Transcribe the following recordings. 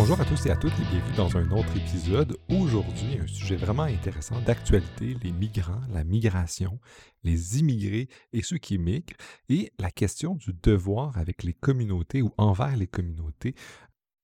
Bonjour à tous et à toutes et bienvenue dans un autre épisode. Aujourd'hui, un sujet vraiment intéressant d'actualité, les migrants, la migration, les immigrés et ceux qui migrent, et la question du devoir avec les communautés ou envers les communautés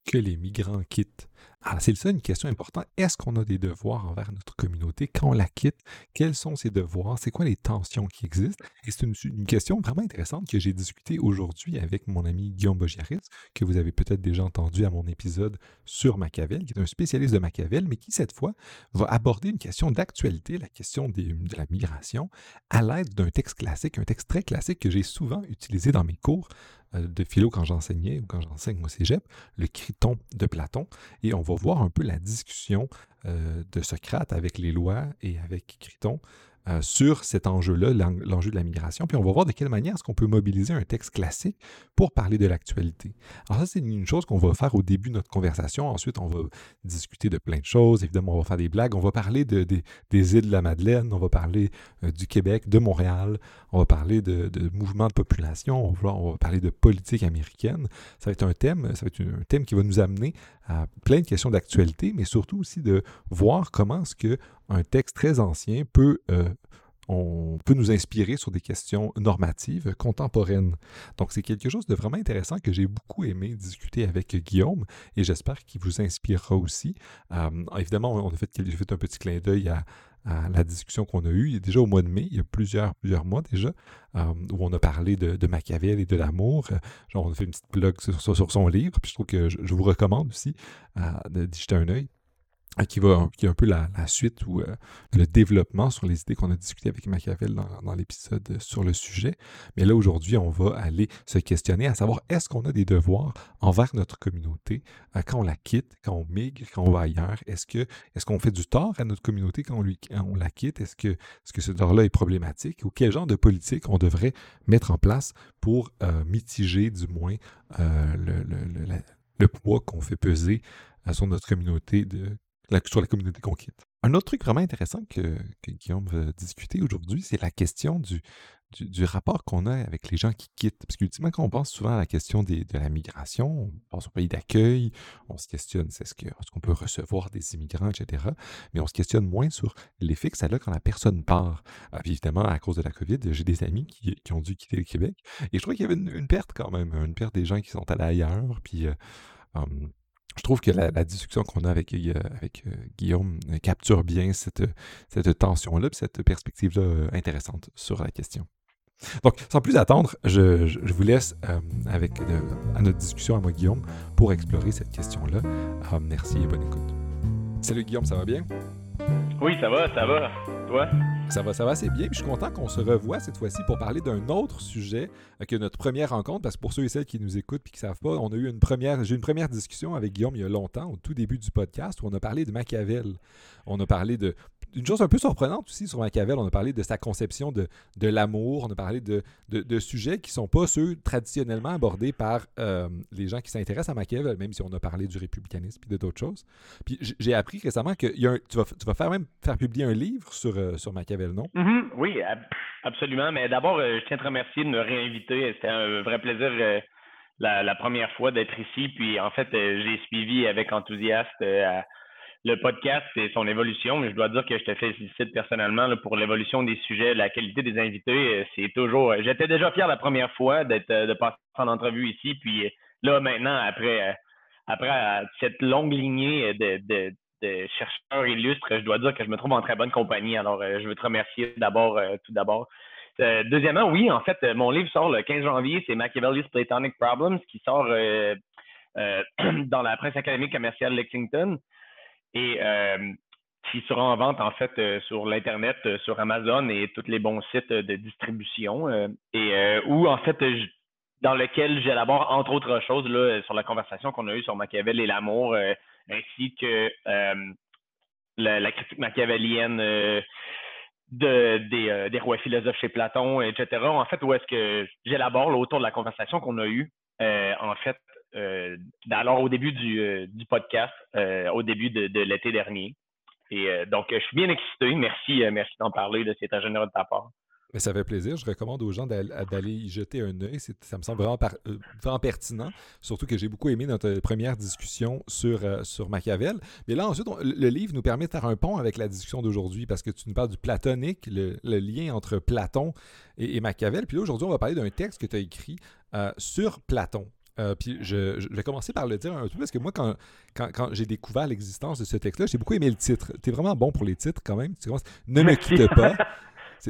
que les migrants quittent. Alors, c'est ça une question importante. Est-ce qu'on a des devoirs envers notre communauté quand on la quitte? Quels sont ces devoirs? C'est quoi les tensions qui existent? Et c'est une, question vraiment intéressante que j'ai discutée aujourd'hui avec mon ami Guillaume Bogiaris, que vous avez peut-être déjà entendu à mon épisode sur Machiavel, qui est un spécialiste de Machiavel, mais qui cette fois va aborder une question d'actualité, la question de la migration, à l'aide d'un texte classique, un texte très classique que j'ai souvent utilisé dans mes cours de philo quand j'enseignais ou quand j'enseigne au cégep, le Criton de Platon. Et on va voir un peu la discussion euh, de Socrate avec les lois et avec Criton euh, sur cet enjeu-là, l'enjeu de la migration. Puis on va voir de quelle manière est-ce qu'on peut mobiliser un texte classique pour parler de l'actualité. Alors ça, c'est une chose qu'on va faire au début de notre conversation. Ensuite, on va discuter de plein de choses. Évidemment, on va faire des blagues. On va parler de, des îles de la Madeleine. On va parler euh, du Québec, de Montréal. On va parler de, de mouvements de population. On va, on va, parler de politique américaine. Ça va être un thème, ça va être un thème qui va nous amener à plein de questions d'actualité, mais surtout aussi de voir comment est-ce que un texte très ancien peut, euh, peut nous inspirer sur des questions normatives contemporaines. Donc, c'est quelque chose de vraiment intéressant que j'ai beaucoup aimé discuter avec Guillaume et j'espère qu'il vous inspirera aussi. Euh, évidemment, on a fait, fait un petit clin d'œil à, la discussion qu'on a eue déjà au mois de mai, il y a plusieurs, plusieurs mois déjà, euh, où on a parlé de, Machiavel et de l'amour. On a fait une petite blog sur, son livre, puis je trouve que je, je vous recommande aussi d'y jeter un œil. Euh, qui, va, qui est un peu la, suite ou euh, le développement sur les idées qu'on a discutées avec Machiavel dans, l'épisode sur le sujet. Mais là, aujourd'hui, on va aller se questionner à savoir est-ce qu'on a des devoirs envers notre communauté euh, quand on la quitte, quand on migre, quand on va ailleurs? Est-ce que est-ce qu'on fait du tort à notre communauté quand on, lui, on la quitte? Est-ce que, est-ce que ce tort-là est problématique? Ou quel genre de politique on devrait mettre en place pour mitiger du moins le, le, le poids qu'on fait peser sur notre communauté de sur la communauté qu'on quitte. Un autre truc vraiment intéressant que, Guillaume veut discuter aujourd'hui, c'est la question du, du, rapport qu'on a avec les gens qui quittent. Parce qu'ultimement, quand on pense souvent à la question de la migration, on pense au pays d'accueil, on se questionne est-ce qu'on peut recevoir des immigrants, etc. Mais on se questionne moins sur l'effet que ça a quand la personne part. Ah, évidemment, à cause de la COVID, j'ai des amis qui, ont dû quitter le Québec. Et je trouve qu'il y avait une, perte quand même, une perte des gens qui sont allés ailleurs. Puis. Euh, hum, je trouve que la, discussion qu'on a avec, euh, euh, Guillaume euh, capture bien cette, cette tension-là, cette perspective-là intéressante sur la question. Donc, sans plus attendre, je, vous laisse avec à notre discussion à moi, Guillaume, pour explorer cette question-là. merci et bonne écoute. Salut Guillaume, ça va bien? Oui, ça va, ça va. Toi? Ça va, ça va assez bien. je suis content qu'on se revoie cette fois-ci pour parler d'un autre sujet que notre première rencontre. Parce que pour ceux et celles qui nous écoutent et qui ne savent pas, on a eu une première, j'ai eu une première discussion avec Guillaume il y a longtemps, au tout début du podcast, où on a parlé de Machiavel. On a parlé de une chose un peu surprenante aussi sur Machiavel, on a parlé de sa conception de, l'amour, on a parlé de, sujets qui ne sont pas ceux traditionnellement abordés par euh, les gens qui s'intéressent à Machiavel, même si on a parlé du républicanisme et d'autres choses. Puis j'ai appris récemment que tu, vas, faire publier un livre sur, euh, Machiavel, non? Mm-hmm. oui, absolument. Mais d'abord, euh, je tiens à te remercier de me réinviter. C'était un vrai plaisir la, la, première fois d'être ici. Puis en fait, j'ai suivi avec enthousiasme le podcast et son évolution, mais je dois dire que je te félicite personnellement pour l'évolution des sujets, la qualité des invités. Euh, c'est toujours. Euh, j'étais déjà fier la première fois d'être euh, de passer en entrevue ici, puis là maintenant après après cette longue lignée de, de, chercheurs illustres, je dois dire que je me trouve en très bonne compagnie. Alors je veux te remercier d'abord, tout d'abord. deuxièmement, oui, en fait, mon livre sort le 15 janvier, c'est Machiavelli's Platonic Problems, qui sort dans la presse académique commerciale Lexington et euh, qui sera en vente en fait euh, sur l'internet, euh, sur Amazon et tous les bons sites de distribution et où en fait dans lequel j'élabore entre autres choses là, sur la conversation qu'on a eue sur Machiavel et l'amour, ainsi que la, critique machiavélienne de, des, des, rois philosophes chez Platon, etc. En fait, où est-ce que j'élabore autour de la conversation qu'on a eue, en fait, euh, alors au début du, euh, podcast, euh, au début de, l'été dernier. Et donc, je suis bien excité. Merci, merci d'en parler. C'est un généreux de ta part. Ça fait plaisir. Je recommande aux gens d'aller y jeter un œil. Ça me semble vraiment, euh, vraiment pertinent. Surtout que j'ai beaucoup aimé notre première discussion sur, euh, sur Machiavel. Mais là, ensuite, le livre nous permet de faire un pont avec la discussion d'aujourd'hui parce que tu nous parles du platonique, le, lien entre Platon et, Machiavel. Puis là, aujourd'hui, on va parler d'un texte que tu as écrit euh, sur Platon. Puis je, vais commencer par le dire un peu parce que moi, quand, quand, j'ai découvert l'existence de ce texte-là, j'ai beaucoup aimé le titre. Tu es vraiment bon pour les titres quand même. Tu commences Ne me quitte pas.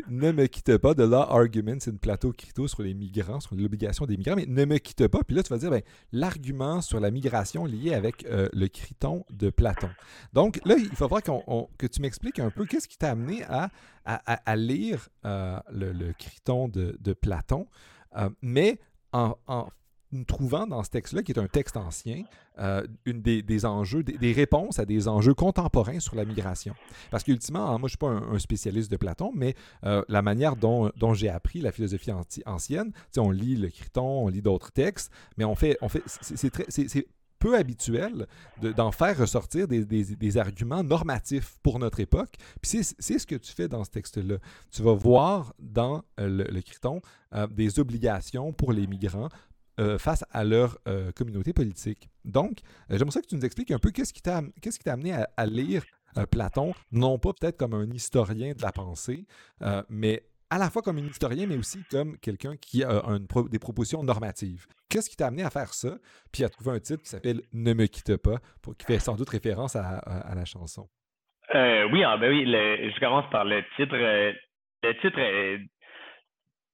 Ne me quitte pas. De là, argument, c'est une plateau crypto sur les migrants, sur l'obligation des migrants, mais ne me quitte pas. Puis là, tu vas dire, ben, l'argument sur la migration lié avec euh, le criton de Platon. Donc là, il va falloir que tu m'expliques un peu qu'est-ce qui t'a amené à, à, lire euh, le, le, criton de, de Platon, euh, mais en, en nous trouvant dans ce texte-là, qui est un texte ancien, euh, une des, enjeux, des, réponses à des enjeux contemporains sur la migration. Parce qu'ultimement, moi, je ne suis pas un, spécialiste de Platon, mais euh, la manière dont, j'ai appris la philosophie ancienne, on lit le Criton, on lit d'autres textes, mais on fait, on fait c'est peu habituel d'en faire ressortir des, arguments normatifs pour notre époque. Puis c'est ce que tu fais dans ce texte-là. Tu vas voir dans euh, le, Criton des obligations pour les migrants euh, face à leur euh, communauté politique. Donc, euh, j'aimerais que tu nous expliques un peu qu'est-ce qui t'a amené à, lire Platon, non pas peut-être comme un historien de la pensée, mais à la fois comme un historien, mais aussi comme quelqu'un qui a des propositions normatives. Qu'est-ce qui t'a amené à faire ça, puis à trouver un titre qui s'appelle Ne me quitte pas, qui fait sans doute référence à, la chanson? oui, ah, ben oui je commence par le titre. le titre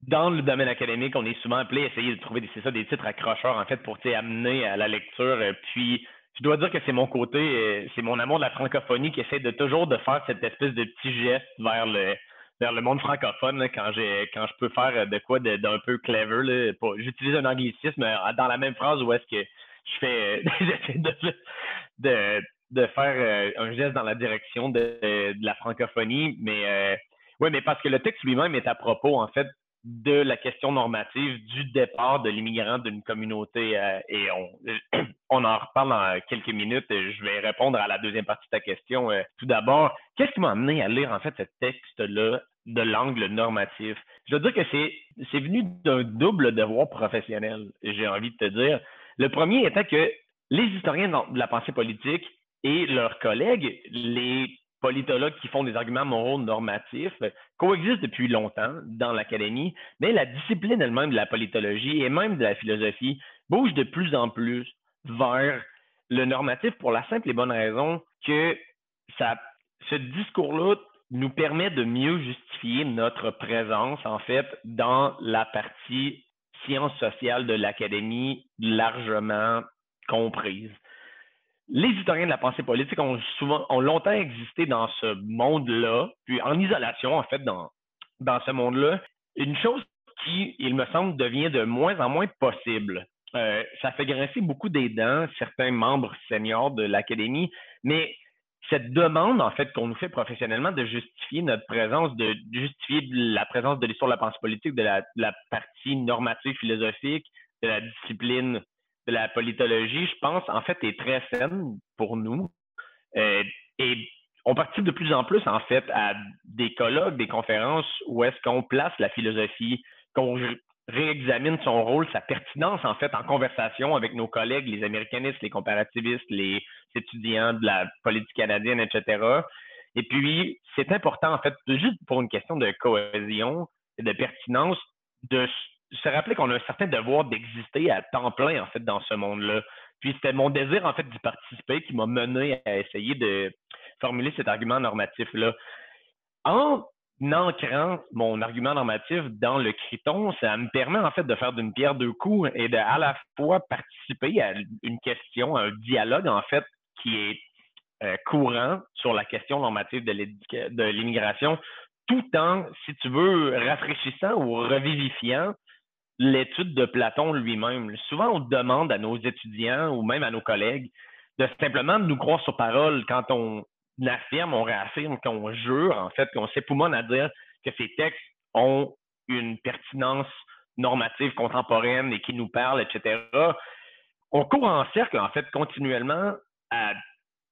dans le domaine académique, on est souvent appelé à essayer de trouver des, ça, des titres accrocheurs, en fait, pour amener à la lecture. Euh, puis, je dois dire que c'est mon côté, euh, c'est mon amour de la francophonie qui essaie de toujours de faire cette espèce de petit geste vers le vers le monde francophone quand j'ai quand je peux faire de quoi d'un peu clever. J'utilise un anglicisme euh, dans la même phrase où est-ce que je fais j'essaie de, de, de, faire un geste dans la direction de, de la francophonie, mais oui, mais parce que le texte lui-même est à propos, en fait, de la question normative du départ de l'immigrant d'une communauté. Euh, et on, on en reparle dans quelques minutes. Je vais répondre à la deuxième partie de ta question. Euh, tout d'abord, qu'est-ce qui m'a amené à lire en fait ce texte-là de l'angle normatif? Je veux dire que c'est, c'est venu d'un double devoir professionnel, j'ai envie de te dire. Le premier étant que les historiens de la pensée politique et leurs collègues, les politologues qui font des arguments moraux normatifs coexistent depuis longtemps dans l'académie, mais la discipline elle-même de la politologie et même de la philosophie bouge de plus en plus vers le normatif pour la simple et bonne raison que ça, ce discours-là nous permet de mieux justifier notre présence, en fait, dans la partie sciences sociales de l'académie largement comprise les historiens de la pensée politique ont souvent ont longtemps existé dans ce monde-là, puis en isolation, en fait, dans, dans ce monde-là. Une chose qui, il me semble, devient de moins en moins possible. Euh, ça fait grincer beaucoup des dents certains membres seniors de l'Académie, mais cette demande, en fait, qu'on nous fait professionnellement de justifier notre présence, de justifier la présence de l'histoire de la pensée politique, de la, de la partie normative philosophique, de la discipline la politologie, je pense, en fait, est très saine pour nous. Euh, et on participe de plus en plus, en fait, à des colloques, des conférences où est-ce qu'on place la philosophie, qu'on réexamine son rôle, sa pertinence, en fait, en conversation avec nos collègues, les américanistes, les comparativistes, les étudiants de la politique canadienne, etc. Et puis, c'est important, en fait, juste pour une question de cohésion et de pertinence, de se rappeler qu'on a un certain devoir d'exister à temps plein, en fait, dans ce monde-là. Puis c'était mon désir, en fait, d'y participer qui m'a mené à essayer de formuler cet argument normatif-là. En ancrant mon argument normatif dans le criton, ça me permet, en fait, de faire d'une pierre deux coups et de à la fois participer à une question, à un dialogue, en fait, qui est euh, courant sur la question normative de l'immigration, tout en, si tu veux, rafraîchissant ou revivifiant l'étude de Platon lui-même. Souvent, on demande à nos étudiants ou même à nos collègues de simplement nous croire sur parole quand on affirme, on réaffirme, qu'on jure, en fait, qu'on s'époumonne à dire que ces textes ont une pertinence normative contemporaine et qui nous parlent, etc. On court en cercle, en fait, continuellement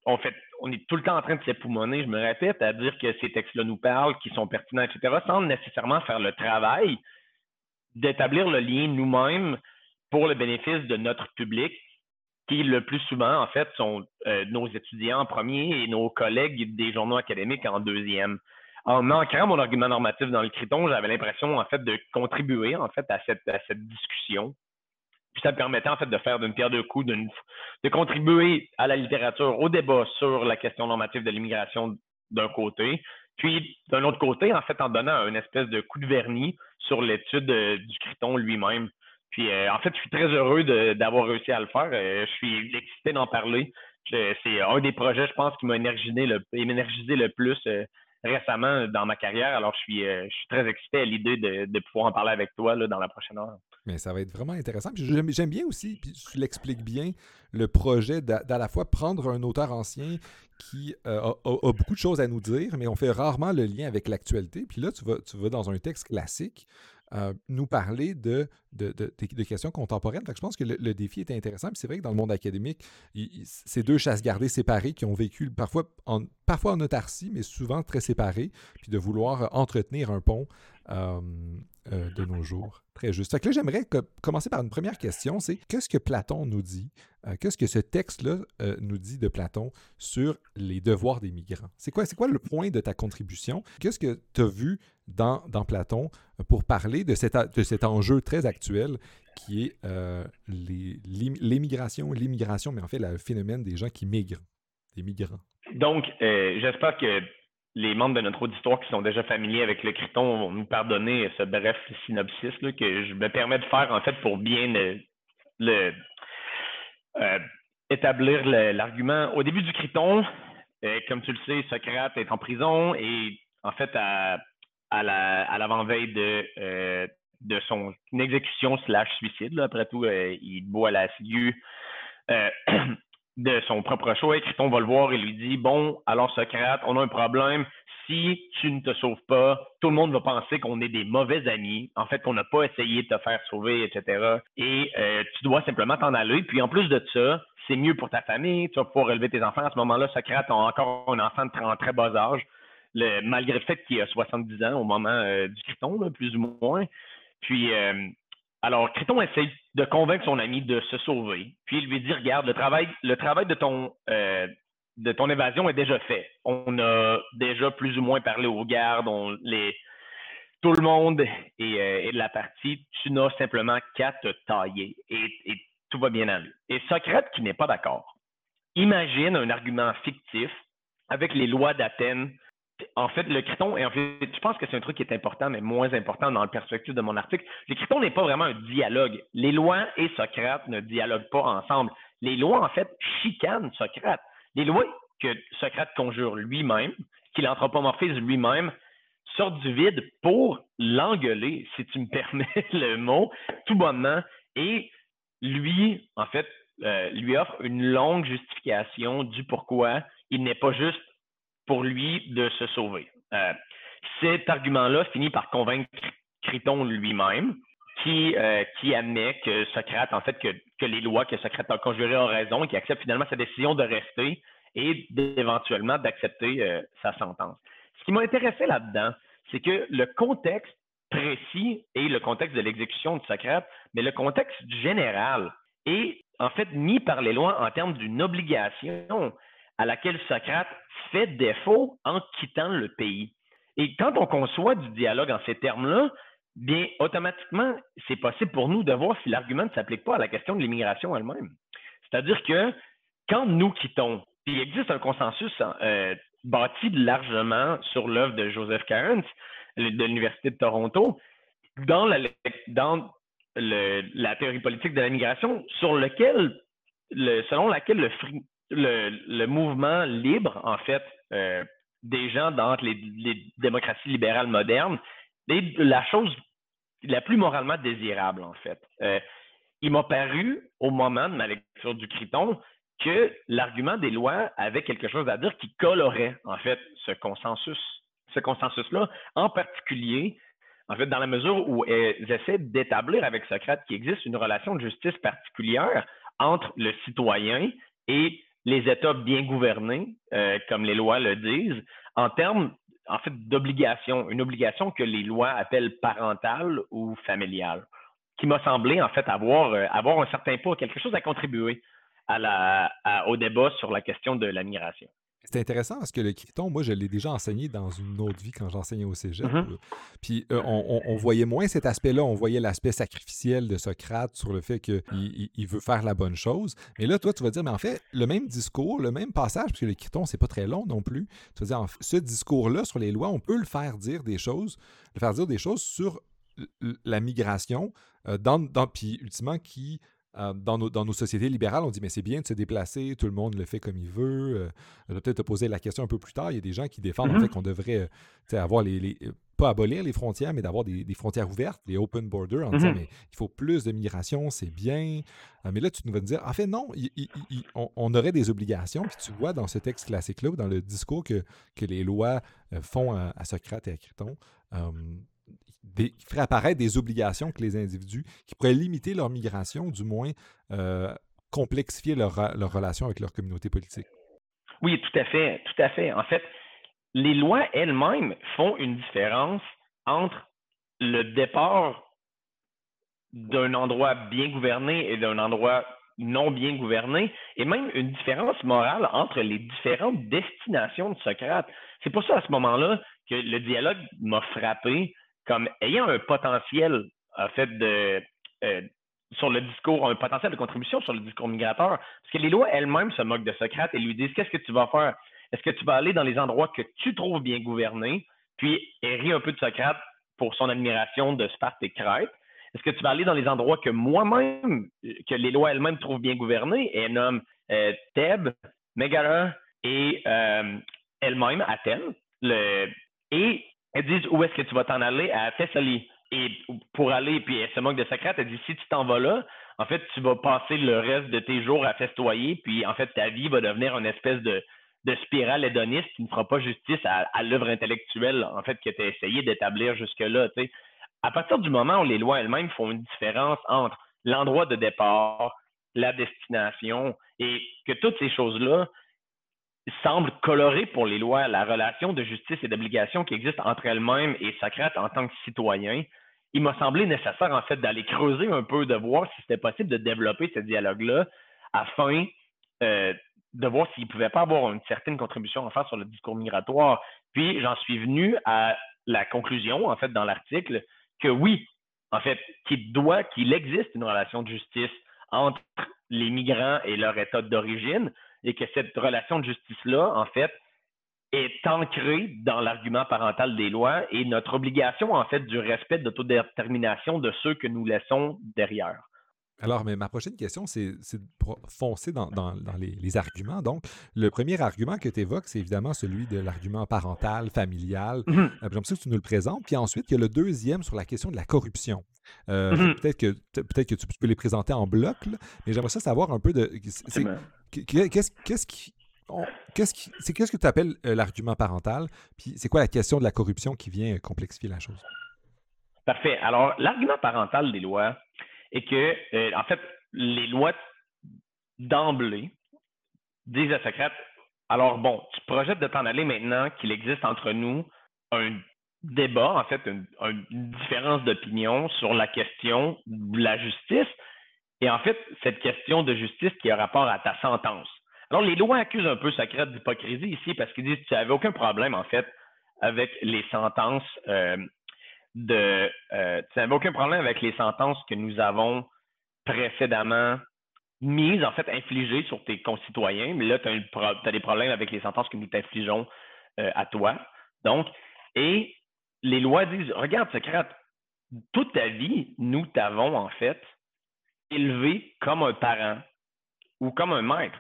on fait, on est tout le temps en train de s'époumoner, je me répète, à dire que ces textes-là nous parlent, qui sont pertinents, etc., sans nécessairement faire le travail d'établir le lien nous-mêmes pour le bénéfice de notre public, qui le plus souvent, en fait, sont euh, nos étudiants en premier et nos collègues des journaux académiques en deuxième. En ancrant mon argument normatif dans le Criton, j'avais l'impression, en fait, de contribuer, en fait, à cette, à cette discussion. Puis ça me permettait, en fait, de faire d'une pierre deux coups, de contribuer à la littérature, au débat sur la question normative de l'immigration d'un côté, puis d'un autre côté, en fait, en donnant une espèce de coup de vernis sur l'étude euh, du Criton lui-même. Puis, euh, en fait, je suis très heureux d'avoir réussi à le faire. Euh, je suis excité d'en parler. C'est un des projets, je pense, qui m'a énergisé le, énergisé le plus euh, récemment dans ma carrière. Alors, je suis, je suis très excité à l'idée de, pouvoir en parler avec toi là, dans la prochaine heure. Mais ça va être vraiment intéressant. J'aime bien aussi, puis tu l'expliques bien, le projet d'à la fois prendre un auteur ancien qui a, beaucoup de choses à nous dire, mais on fait rarement le lien avec l'actualité. Puis là, tu vas, tu vas dans un texte classique nous parler de, de, questions contemporaines. je pense que le, défi est intéressant. c'est vrai que dans le monde académique, c'est deux chasses gardées séparées qui ont vécu parfois en, parfois en autarcie, mais souvent très séparées, puis de vouloir entretenir un pont euh, euh, de nos jours. Très juste. là, j'aimerais commencer par une première question, c'est qu'est-ce que Platon nous dit, euh, qu'est-ce que ce texte-là nous dit de Platon sur les devoirs des migrants? C'est quoi, quoi le point de ta contribution? Qu'est-ce que tu as vu dans, Platon pour parler de cet, de cet enjeu très actuel qui est l'émigration, l'immigration, mais en fait le phénomène des gens qui migrent, des migrants? Donc, j'espère que les membres de notre auditoire qui sont déjà familiers avec le Criton vont nous pardonner ce bref synopsis que je me permets de faire en fait pour bien le, euh, établir l'argument. Au début du Criton, euh, comme tu le sais, Socrate est en prison et en fait à, l'avant-veille de, euh, de son exécution slash suicide. Après tout, il boit la ciguë de son propre choix. Et Criton va le voir et lui dit Bon, alors Socrate, on a un problème. Si tu ne te sauves pas, tout le monde va penser qu'on est des mauvais amis, en fait, qu'on n'a pas essayé de te faire sauver, etc. Et euh, tu dois simplement t'en aller. Puis en plus de ça, c'est mieux pour ta famille, tu vas pouvoir élever tes enfants. À ce moment-là, Socrate a encore un enfant de en très bas âge, malgré le fait qu'il a 70 ans au moment euh, du Criton, plus ou moins. Puis, euh, alors, Criton essaye de convaincre son ami de se sauver, puis il lui dit Regarde, le travail, euh, de ton évasion est déjà fait. On a déjà plus ou moins parlé aux gardes, les, tout le monde est, euh, de la partie. Tu n'as simplement qu'à te tailler et, et, tout va bien aller. Et Socrate, qui n'est pas d'accord, imagine un argument fictif avec les lois d'Athènes en fait, le Criton, et en fait, je pense que c'est un truc qui est important, mais moins important dans le perspective de mon article. Le Criton n'est pas vraiment un dialogue. Les lois et Socrate ne dialoguent pas ensemble. Les lois, en fait, chicanent Socrate. Les lois que Socrate conjure lui-même, qu'il anthropomorphise lui-même, sortent du vide pour l'engueuler, si tu me permets le mot, tout bonnement. Et lui, en fait, euh, lui offre une longue justification du pourquoi il n'est pas juste pour lui de se sauver. Euh, cet argument-là finit par convaincre Criton lui-même, qui, euh, qui admet que Socrate, en fait, que, que, les lois que Socrate a conjurées ont raison et qui accepte finalement sa décision de rester et éventuellement d'accepter euh, sa sentence. Ce qui m'a intéressé là-dedans, c'est que le contexte précis et le contexte de l'exécution de Socrate, mais le contexte général est en fait mis par les lois en termes d'une obligation à laquelle Socrate fait défaut en quittant le pays. Et quand on conçoit du dialogue en ces termes-là, bien, automatiquement, c'est possible pour nous de voir si l'argument ne s'applique pas à la question de l'immigration elle-même. C'est-à-dire que quand nous quittons, il existe un consensus euh, bâti largement sur l'œuvre de Joseph Cairns de l'Université de Toronto, dans la, la théorie politique de l'immigration, sur lequel, selon laquelle le, le, mouvement libre, en fait, euh, des gens dans les, démocraties libérales modernes est la chose la plus moralement désirable, en fait. Euh, il m'a paru, au moment de ma lecture du Criton, que l'argument des lois avait quelque chose à dire qui colorait, en fait, ce consensus. Ce consensus-là, en particulier, en fait, dans la mesure où elles essaient d'établir avec Socrate qu'il existe une relation de justice particulière entre le citoyen et les États bien gouvernés, euh, comme les lois le disent, en termes en fait d'obligation, une obligation que les lois appellent parentale ou familiale, qui m'a semblé en fait avoir, euh, un certain poids, quelque chose à contribuer au débat sur la question de la migration. C'est intéressant parce que le criton, moi, je l'ai déjà enseigné dans une autre vie quand j'enseignais au cégep. Mm-hmm. Puis euh, on, voyait moins cet aspect-là. On voyait l'aspect sacrificiel de Socrate sur le fait qu'il il, veut faire la bonne chose. Mais là, toi, tu vas dire, mais en fait, le même discours, le même passage, puisque le criton, c'est pas très long non plus. Tu vas dire, ce discours-là sur les lois, on peut le faire dire des choses, le faire dire des choses sur la migration, euh, dans, dans, puis ultimement qui euh, dans, nos, sociétés libérales, on dit mais c'est bien de se déplacer, tout le monde le fait comme il veut. Euh, je vais peut-être te poser la question un peu plus tard. Il y a des gens qui défendent en mm-hmm. fait qu'on devrait euh, avoir les, pas abolir les frontières, mais d'avoir des, frontières ouvertes, les open borders, en disant mm-hmm. mais il faut plus de migration, c'est bien. mais là, tu nous vas dire en fait non, on, aurait des obligations. Puis tu vois dans ce texte classique-là, dans le discours que, que les lois font à, Socrate et à Criton, des, qui ferait apparaître des obligations que les individus, qui pourraient limiter leur migration, du moins euh, complexifier leur, leur, relation avec leur communauté politique. Oui, tout à fait, tout à fait. En fait, les lois elles-mêmes font une différence entre le départ d'un endroit bien gouverné et d'un endroit non bien gouverné, et même une différence morale entre les différentes destinations de Socrate. C'est pour ça, à ce moment-là, que le dialogue m'a frappé comme ayant un potentiel, en fait, de, euh, sur le discours, un potentiel de contribution sur le discours migrateur. Parce que les lois elles-mêmes se moquent de Socrate et lui disent Qu'est-ce que tu vas faire? Est-ce que tu vas aller dans les endroits que tu trouves bien gouvernés, puis rit un peu de Socrate pour son admiration de Sparte et Crète. Est-ce que tu vas aller dans les endroits que moi-même, que les lois elles-mêmes trouvent bien gouvernés? Et nomment euh, Thèbes, Mégara et euh, elle-même, Athènes. Et elles disent où est-ce que tu vas t'en aller? À Thessalie. Et pour aller, puis elle se moque de Socrate, elle dit si tu t'en vas là, en fait, tu vas passer le reste de tes jours à festoyer, puis en fait, ta vie va devenir une espèce de, spirale hédoniste qui ne fera pas justice à, l'œuvre intellectuelle, en fait, que tu as essayé d'établir jusque-là. À partir du moment où les lois elles-mêmes font une différence entre l'endroit de départ, la destination, et que toutes ces choses-là semble colorer pour les lois la relation de justice et d'obligation qui existe entre elles-mêmes et Socrate en tant que citoyen, il m'a semblé nécessaire en fait d'aller creuser un peu, de voir si c'était possible de développer ce dialogue-là afin euh, de voir s'il ne pouvait pas avoir une certaine contribution à faire sur le discours migratoire. Puis j'en suis venu à la conclusion, en fait, dans l'article, que oui, en fait, qu'il doit, qu'il existe une relation de justice entre les migrants et leur état d'origine, et que cette relation de justice-là, en fait, est ancrée dans l'argument parental des lois et notre obligation, en fait, du respect de l'autodétermination de ceux que nous laissons derrière. Alors, mais ma prochaine question, c'est de foncer dans, les, arguments. Donc, le premier argument que tu évoques, c'est évidemment celui de l'argument parental, familial. Mm-hmm. Euh, j'aimerais que tu nous le présentes. Puis ensuite, il y a le deuxième sur la question de la corruption. Euh, mm-hmm. Peut-être que, peut que tu peux les présenter en bloc, mais j'aimerais ça savoir un peu de. Qu'est-ce qui. Que tu appelles euh, l'argument parental? Puis c'est quoi la question de la corruption qui vient complexifier la chose? Parfait. Alors l'argument parental des lois est que euh, en fait les lois d'emblée disent à Socrate alors bon tu projettes de t'en aller maintenant qu'il existe entre nous un débat en fait une, différence d'opinion sur la question de la justice et en fait, cette question de justice qui a rapport à ta sentence. Alors, les lois accusent un peu Socrate d'hypocrisie ici parce qu'ils disent tu n'avais aucun problème, en fait, avec les sentences euh, Euh, tu n'avais aucun problème avec les sentences que nous avons précédemment mises, en fait, infligées sur tes concitoyens, mais là, tu as, des problèmes avec les sentences que nous t'infligeons euh, à toi. Donc, et les lois disent Regarde, Socrate, toute ta vie, nous t'avons, en fait, élevé comme un parent ou comme un maître.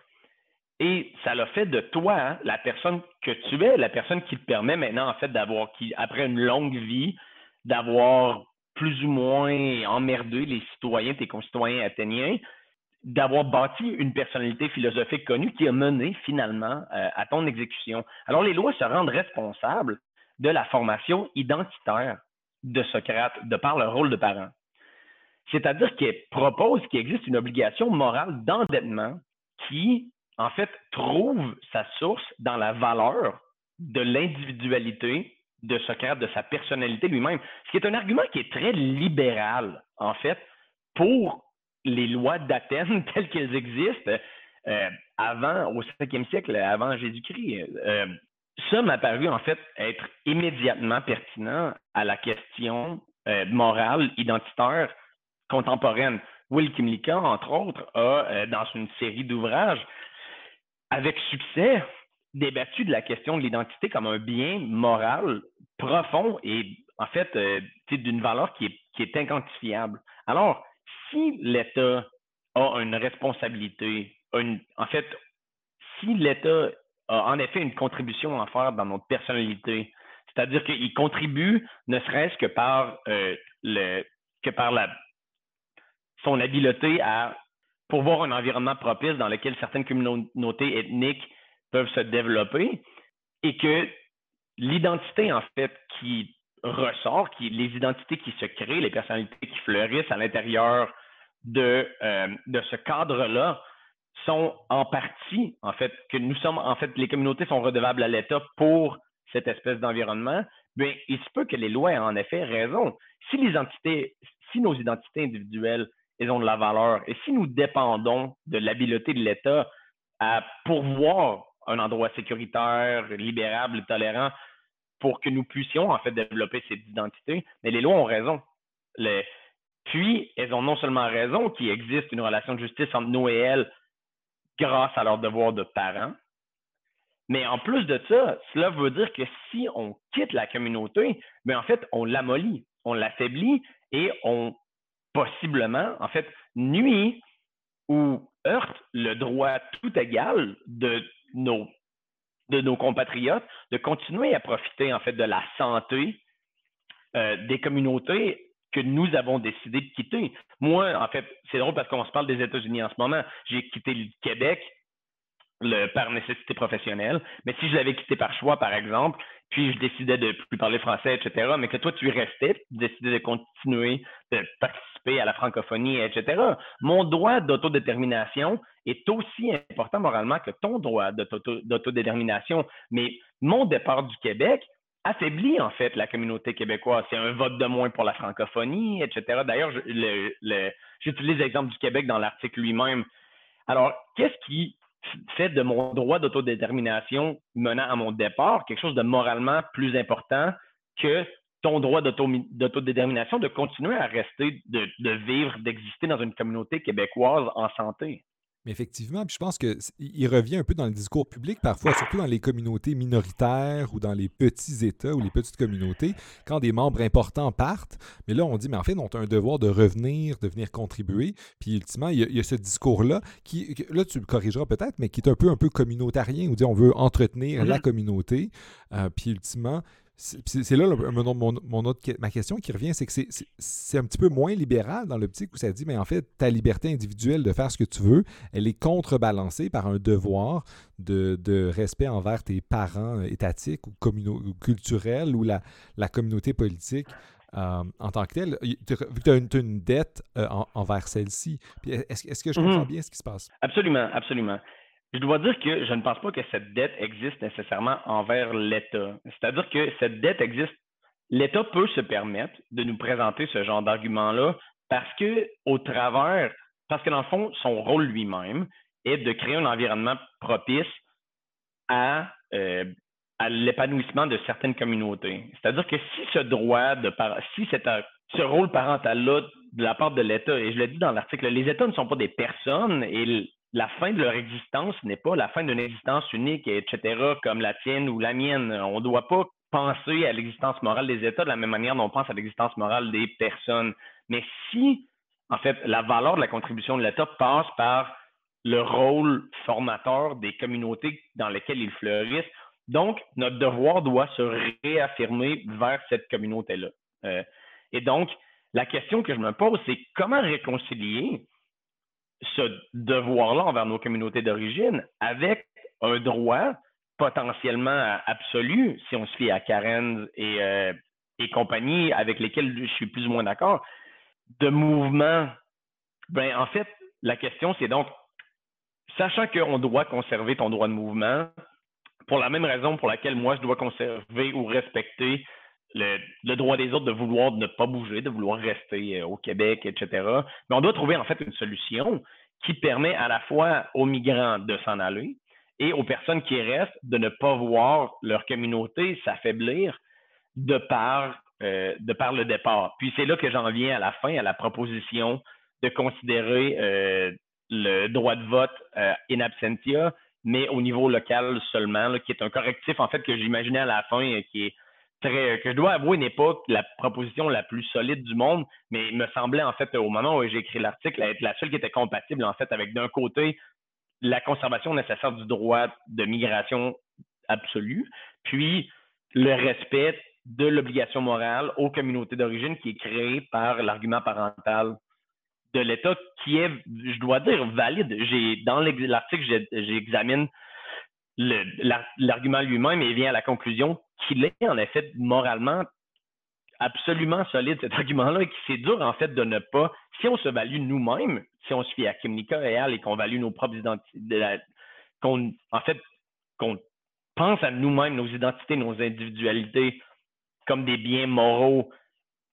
Et ça l'a fait de toi hein, la personne que tu es, la personne qui te permet maintenant, en fait, d'avoir, qui, après une longue vie, d'avoir plus ou moins emmerdé les citoyens, tes concitoyens athéniens, d'avoir bâti une personnalité philosophique connue qui a mené finalement euh, à ton exécution. Alors, les lois se rendent responsables de la formation identitaire de Socrate de par le rôle de parent. C'est-à-dire qu'elle propose qu'il existe une obligation morale d'endettement qui en fait, trouve sa source dans la valeur de l'individualité de Socrate, de sa personnalité lui-même, ce qui est un argument qui est très libéral, en fait, pour les lois d'Athènes telles qu'elles existent euh, avant, au 5e siècle, avant Jésus-Christ. Euh, ça m'a paru, en fait, être immédiatement pertinent à la question euh, morale, identitaire, contemporaine. Will Kimlicka, entre autres, a, dans une série d'ouvrages, avec succès, débattu de la question de l'identité comme un bien moral profond et en fait euh, d'une valeur qui est, inquantifiable. Alors, si l'État a une responsabilité, en fait, si l'État a en effet une contribution à faire dans notre personnalité, c'est-à-dire qu'il contribue ne serait-ce que par euh, le que par la son habileté à pourvoir un environnement propice dans lequel certaines communautés ethniques peuvent se développer et que l'identité, en fait, qui ressort, qui, les identités qui se créent, les personnalités qui fleurissent à l'intérieur de, euh, de ce cadre-là sont en partie, en fait, que nous sommes, en fait, les communautés sont redevables à l'État pour cette espèce d'environnement, bien, il se peut que les lois aient en effet raison. Si les entités, si nos identités individuelles, elles ont de la valeur, et si nous dépendons de l'habileté de l'État à pourvoir un endroit sécuritaire, libérable, tolérant, pour que nous puissions en fait développer cette identité. Mais les lois ont raison. Puis, elles ont non seulement raison qu'il existe une relation de justice entre nous et elles grâce à leur devoir de parents, mais en plus de ça, cela veut dire que si on quitte la communauté, mais en fait, on l'amollit, on l'affaiblit et on possiblement, en fait, nuit ou heurte le droit tout égal de de nos compatriotes de continuer à profiter en fait de la santé euh, des communautés que nous avons décidé de quitter. Moi, en fait, c'est drôle parce qu'on se parle des États-Unis en ce moment. J'ai quitté le Québec le, par nécessité professionnelle, mais si je l'avais quitté par choix, par exemple, puis je décidais de plus parler français, etc., mais que toi, tu restais, tu décidais de continuer de participer à la francophonie, etc., mon droit d'autodétermination est aussi important moralement que ton droit d'autodétermination. Mais mon départ du Québec affaiblit en fait la communauté québécoise. C'est un vote de moins pour la francophonie, etc. D'ailleurs, j'utilise l'exemple du Québec dans l'article lui-même. Alors, qu'est-ce qui fait de mon droit d'autodétermination menant à mon départ quelque chose de moralement plus important que ton droit d'autodétermination de continuer à rester, de vivre, d'exister dans une communauté québécoise en santé? Effectivement, je pense qu'il revient un peu dans le discours public, parfois, surtout dans les communautés minoritaires ou dans les petits États ou les petites communautés, quand des membres importants partent. Mais là, on dit, mais en fait, on a un devoir de revenir, de venir contribuer. Puis, ultimement, il y a, ce discours-là, qui, là, tu le corrigeras peut-être, mais qui est un peu, un peu communautarien, où dit on veut entretenir la mm-hmm. communauté. Euh, puis, ultimement, c'est là mon, autre, ma question qui revient, c'est que c'est un petit peu moins libéral dans l'optique où ça dit, mais en fait, ta liberté individuelle de faire ce que tu veux, elle est contrebalancée par un devoir de, respect envers tes parents étatiques ou, ou culturels ou la, la communauté politique. Euh, en tant que telle, vu que tu as, une dette euh, envers celle-ci. Est-ce que je comprends mm-hmm. bien ce qui se passe? Absolument, absolument. Je dois dire que je ne pense pas que cette dette existe nécessairement envers l'État. C'est-à-dire que cette dette existe, l'État peut se permettre de nous présenter ce genre d'argument-là parce que, au travers, parce que dans le fond, son rôle lui-même est de créer un environnement propice à, euh, l'épanouissement de certaines communautés. C'est-à-dire que si ce droit de si ce rôle parental-là de la part de l'État, et je le dis dans l'article, les États ne sont pas des personnes et la fin de leur existence n'est pas la fin d'une existence unique, etc., comme la tienne ou la mienne. On ne doit pas penser à l'existence morale des États de la même manière dont on pense à l'existence morale des personnes. Mais si, en fait, la valeur de la contribution de l'État passe par le rôle formateur des communautés dans lesquelles ils fleurissent, donc notre devoir doit se réaffirmer vers cette communauté-là. Euh, et donc, la question que je me pose, c'est comment réconcilier ce devoir-là envers nos communautés d'origine avec un droit potentiellement absolu, si on se fie à Karen et, euh, et compagnie, avec lesquels je suis plus ou moins d'accord, de mouvement. Ben, en fait, la question, c'est donc, sachant qu'on doit conserver ton droit de mouvement, pour la même raison pour laquelle moi, je dois conserver ou respecter le, droit des autres de vouloir ne pas bouger, de vouloir rester euh, au Québec, etc. Mais on doit trouver en fait une solution qui permet à la fois aux migrants de s'en aller et aux personnes qui restent de ne pas voir leur communauté s'affaiblir de par, euh, de par le départ. Puis c'est là que j'en viens à la fin, à la proposition de considérer euh, le droit de vote in absentia, mais au niveau local seulement, qui est un correctif en fait que j'imaginais à la fin, qui est très, que je dois avouer n'est pas la proposition la plus solide du monde, mais il me semblait en fait au moment où j'ai écrit l'article être la seule qui était compatible en fait avec d'un côté la conservation nécessaire du droit de migration absolue, puis le respect de l'obligation morale aux communautés d'origine qui est créée par l'argument parental de l'État qui est, je dois dire, valide. J'ai dans l'article, j'examine l'argument lui-même et vient à la conclusion qu'il est en effet moralement absolument solide cet argument-là et que c'est dur en fait de ne pas, si on se value nous-mêmes, si on se fie à Kimnica et et qu'on value nos propres identités, qu'on en fait qu'on pense à nous-mêmes, nos identités, nos individualités comme des biens moraux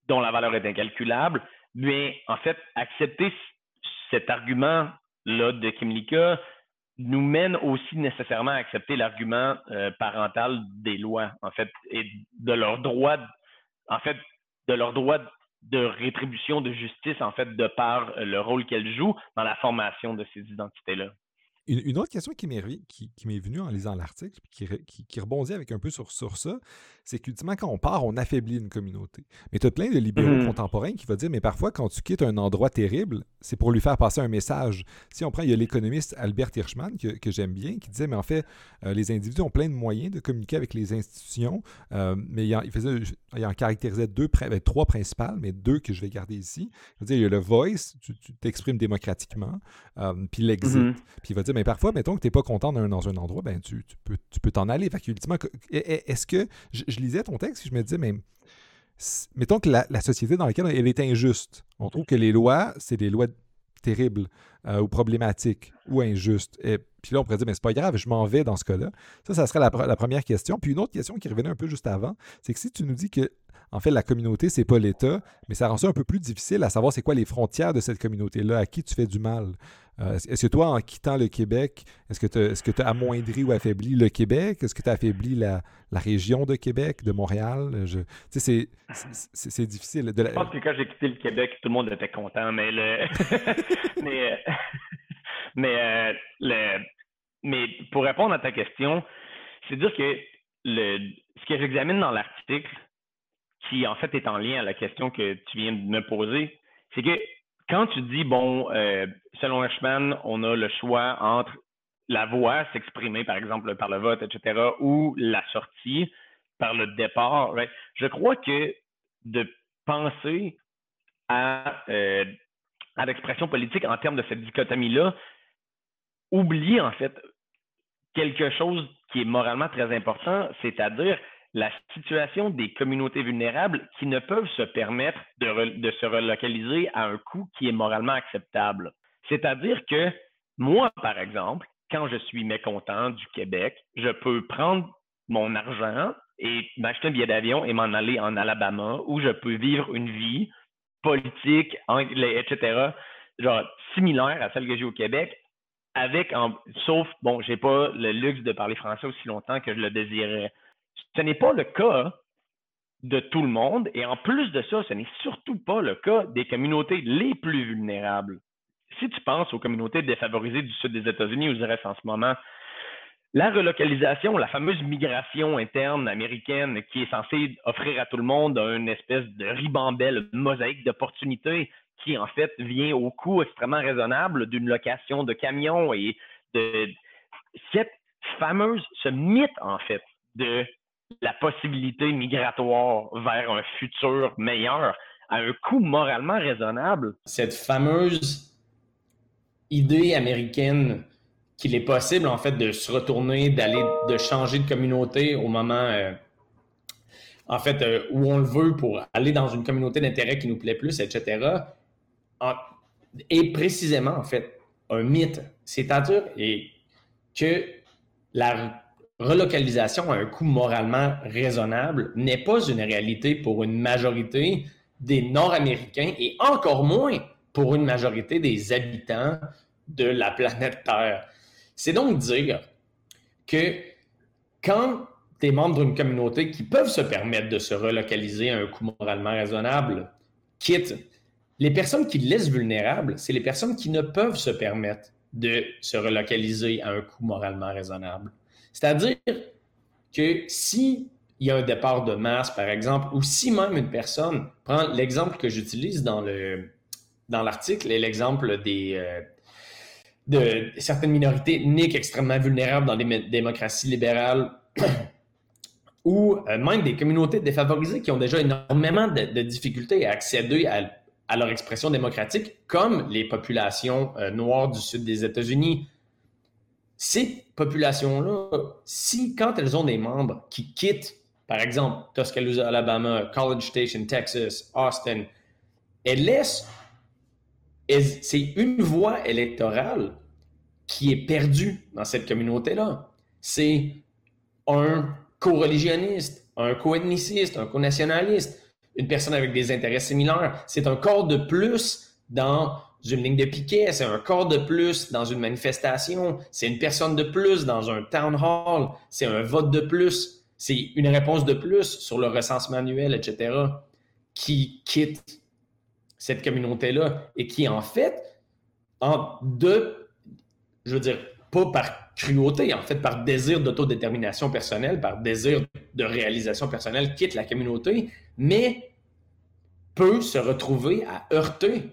dont la valeur est incalculable, mais en fait accepter cet argument-là de Kimnica nous mène aussi nécessairement à accepter l'argument euh, parental des lois, en fait, et de leur droit, en fait, de leur droit de rétribution, de justice, en fait, de par le rôle qu'elles jouent dans la formation de ces identités-là. Une, autre question qui m'est, qui, venue en lisant l'article, qui, qui, rebondit avec un peu sur, sur ça, c'est qu'ultimement, quand on part, on affaiblit une communauté. Mais tu as plein de libéraux mmh contemporains qui vont dire, mais parfois, quand tu quittes un endroit terrible, c'est pour lui faire passer un message. Si on prend, il y a l'économiste Albert Hirschman, que, j'aime bien, qui disait, mais en fait, euh, les individus ont plein de moyens de communiquer avec les institutions, euh, mais il, en, faisait, il en caractérisait deux, ben, trois principales, mais deux que je vais garder ici. Il, va dire, il y a le voice, tu, t'exprimes démocratiquement, euh, puis l'exit. Mmh puis il va dire, mais parfois, mettons que tu n'es pas content dans un, endroit, ben tu, peux tu peux t'en aller. Fait ultimement, est-ce que je, lisais ton texte et je me disais, mais mettons que la, société dans laquelle elle est injuste. On trouve que les lois, c'est des lois terribles euh, ou problématiques ou injustes. Et puis là, on pourrait dire, mais c'est pas grave, je m'en vais dans ce cas-là. Ça, ça serait la, première question. Puis une autre question qui revenait un peu juste avant, c'est que si tu nous dis que en fait, la communauté, c'est pas l'État, mais ça rend ça un peu plus difficile à savoir c'est quoi les frontières de cette communauté-là, à qui tu fais du mal. Euh, est-ce que toi, en quittant le Québec, est-ce que tu as amoindri ou affaibli le Québec? Est-ce que tu as affaibli la, région de Québec, de Montréal? Je, c'est, c'est, difficile. Je pense que quand j'ai quitté le Québec, tout le monde était content, mais mais, euh, mais, euh, mais pour répondre à ta question, c'est dire que ce que j'examine dans l'article, qui en fait est en lien à la question que tu viens de me poser, c'est que quand tu dis, bon, euh, selon Hirschman, on a le choix entre la voix s'exprimer, par exemple, par le vote, etc., ou la sortie par le départ, je crois que de penser à, euh, à l'expression politique en termes de cette dichotomie-là oublie en fait quelque chose qui est moralement très important, c'est-à-dire la situation des communautés vulnérables qui ne peuvent se permettre de, se relocaliser à un coût qui est moralement acceptable. C'est-à-dire que moi, par exemple, quand je suis mécontent du Québec, je peux prendre mon argent et m'acheter un billet d'avion et m'en aller en Alabama où je peux vivre une vie politique, etc., genre similaire à celle que j'ai au Québec, avec, sauf, bon, j'ai pas le luxe de parler français aussi longtemps que je le désirais. Ce n'est pas le cas de tout le monde. Et en plus de ça, ce n'est surtout pas le cas des communautés les plus vulnérables. Si tu penses aux communautés défavorisées du sud des États-Unis, où je dirais en ce moment, la relocalisation, la fameuse migration interne américaine qui est censée offrir à tout le monde une espèce de ribambelle, mosaïque d'opportunités qui en fait vient au coût extrêmement raisonnable d'une location de camions et de cette fameuse, ce mythe en fait de la possibilité migratoire vers un futur meilleur à un coût moralement raisonnable. Cette fameuse idée américaine qu'il est possible en fait de se retourner, d'aller, de changer de communauté au moment euh, en fait euh, où on le veut pour aller dans une communauté d'intérêt qui nous plaît plus, etc. et précisément en fait un mythe. C'est-à-dire que la relocalisation à un coût moralement raisonnable n'est pas une réalité pour une majorité des Nord-Américains et encore moins pour une majorité des habitants de la planète Terre. C'est donc dire que quand des membres d'une communauté qui peuvent se permettre de se relocaliser à un coût moralement raisonnable quittent, les personnes qui laissent vulnérables, c'est les personnes qui ne peuvent se permettre de se relocaliser à un coût moralement raisonnable. C'est-à-dire que si il y a un départ de masse, par exemple, ou si même une personne, prend l'exemple que j'utilise dans le dans l'article, l'exemple des euh, de certaines minorités ethniques extrêmement vulnérables dans les démocraties libérales ou euh, même des communautés défavorisées qui ont déjà énormément de, difficultés à accéder à, leur expression démocratique, comme les populations euh, noires du sud des États-Unis, ces populations-là, si quand elles ont des membres qui quittent, par exemple, Tuscaloosa, Alabama, College Station, Texas, Austin, elles laissent, c'est une voix électorale qui est perdue dans cette communauté-là. C'est un co-religionniste, un co-ethniciste, un co-nationaliste, une personne avec des intérêts similaires. C'est un corps de plus dans une ligne de piquet, c'est un corps de plus dans une manifestation, c'est une personne de plus dans un town hall, c'est un vote de plus, c'est une réponse de plus sur le recensement annuel, etc., qui quitte cette communauté-là et qui, en fait, en deux, je veux dire, pas par cruauté, en fait, par désir d'autodétermination personnelle, par désir de réalisation personnelle, quitte la communauté, mais peut se retrouver à heurter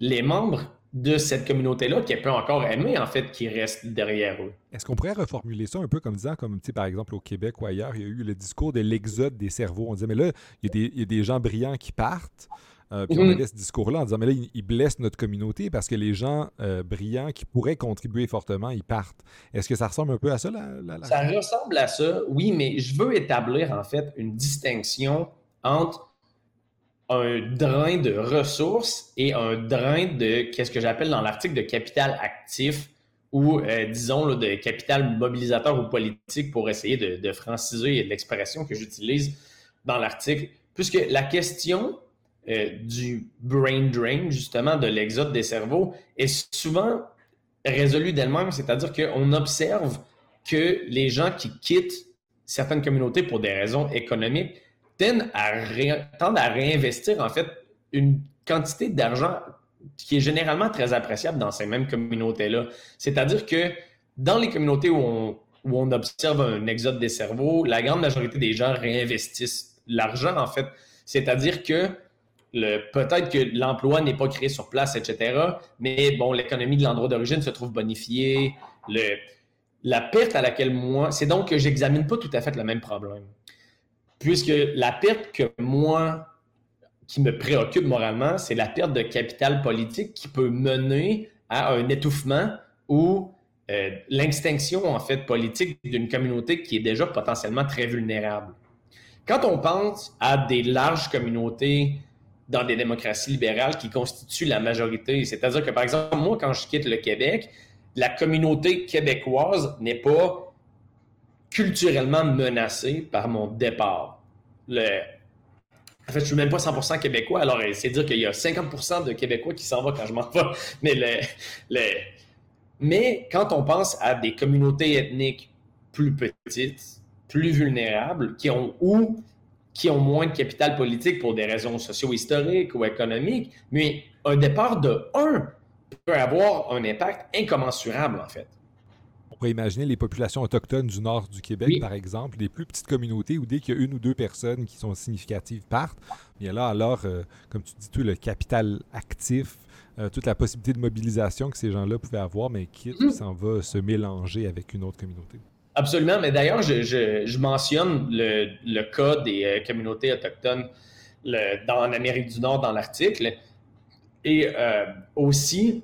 les membres de cette communauté-là qui peut encore aimer, en fait, qui reste derrière eux. Est-ce qu'on pourrait reformuler ça un peu comme disant, comme par exemple au Québec ou ailleurs, il y a eu le discours de l'exode des cerveaux. On disait, mais là, il y, a des, gens brillants qui partent. Euh, puis on mhm. avait ce discours-là en disant, mais là, ils blessent notre communauté parce que les gens euh, brillants qui pourraient contribuer fortement, ils partent. Est-ce que ça ressemble un peu à ça? La, Ça ressemble à ça, oui, mais je veux établir en fait une distinction entre un drain de ressources et un drain de, qu'est-ce que j'appelle dans l'article, de capital actif ou, euh, disons, de capital mobilisateur ou politique pour essayer de, franciser l'expression que j'utilise dans l'article. Puisque la question euh, du brain drain, justement, de l'exode des cerveaux, est souvent résolue d'elle-même, c'est-à-dire qu'on observe que les gens qui quittent certaines communautés pour des raisons économiques tendent à, réinvestir en fait une quantité d'argent qui est généralement très appréciable dans ces mêmes communautés-là. C'est-à-dire que dans les communautés où on, observe un exode des cerveaux, la grande majorité des gens réinvestissent l'argent, en fait. C'est-à-dire que peut-être que l'emploi n'est pas créé sur place, etc. Mais bon, l'économie de l'endroit d'origine se trouve bonifiée. La perte à laquelle moi, c'est donc que j'examine pas tout à fait le même problème puisque la perte que moi, qui me préoccupe moralement, c'est la perte de capital politique qui peut mener à un étouffement ou euh, l'extinction en fait politique d'une communauté qui est déjà potentiellement très vulnérable. Quand on pense à des larges communautés dans des démocraties libérales qui constituent la majorité, c'est-à-dire que par exemple moi quand je quitte le Québec, la communauté québécoise n'est pas culturellement menacé par mon départ. En fait, je suis même pas 100% québécois, alors c'est dire qu'il y a 50% de Québécois qui s'en vont quand je m'en vais. Mais quand on pense à des communautés ethniques plus petites, plus vulnérables, qui ont ou qui ont moins de capital politique pour des raisons socio-historiques ou économiques, mais un départ de 1 peut avoir un impact incommensurable, en fait pourrait imaginer les populations autochtones du nord du Québec, par exemple, des plus petites communautés où dès qu'il y a une ou deux personnes qui sont significatives partent, bien là, alors, euh, comme tu dis, tout le capital actif, euh, toute la possibilité de mobilisation que ces gens-là pouvaient avoir, mais qui mm-hmm. s'en va se mélanger avec une autre communauté. Absolument, mais d'ailleurs, je, mentionne le, cas des euh, communautés autochtones dans, en Amérique du Nord dans l'article. Et aussi,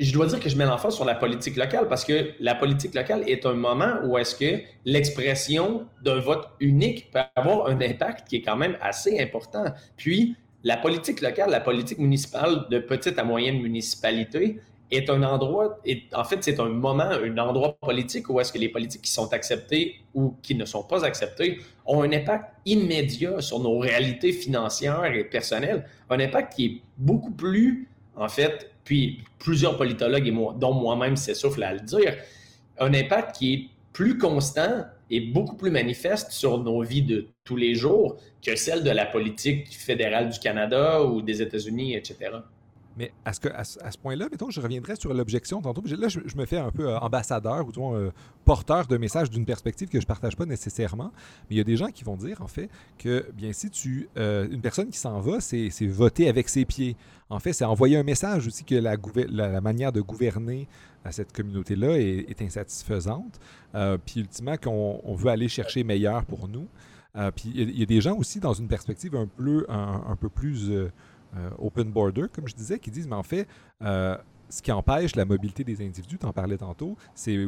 je dois dire que je mets l'emphase sur la politique locale parce que la politique locale est un moment où est-ce que l'expression d'un vote unique peut avoir un impact qui est quand même assez important. Puis, la politique locale, la politique municipale de petite à moyenne municipalité est un endroit, en fait, c'est un moment, un endroit politique où est-ce que les politiques qui sont acceptés ou qui ne sont pas acceptés ont un impact immédiat sur nos réalités financières et personnelles, un impact qui est beaucoup plus, en fait, puis plusieurs politologues, dont moi-même s'essoufflent à le dire, un impact qui est plus constant et beaucoup plus manifeste sur nos vies de tous les jours que celle de la politique fédérale du Canada ou des États-Unis, etc. Mais à ce, point-là, mettons, je reviendrai sur l'objection tantôt. Là, je, me fais un peu euh, ambassadeur ou disons, euh, porteur de message d'une perspective que je ne partage pas nécessairement. Mais il y a des gens qui vont dire, en fait, que bien si tu. Euh, une personne qui s'en va, c'est voter avec ses pieds. En fait, c'est envoyer un message aussi que la, manière de gouverner à cette communauté-là est, insatisfaisante. puis ultimement, qu'on veut aller chercher meilleur pour nous. puis il y, a des gens aussi dans une perspective un peu, un peu plus euh, open border, comme je disais, qui disent, mais en fait, euh, ce qui empêche la mobilité des individus, tu en parlais tantôt, c'est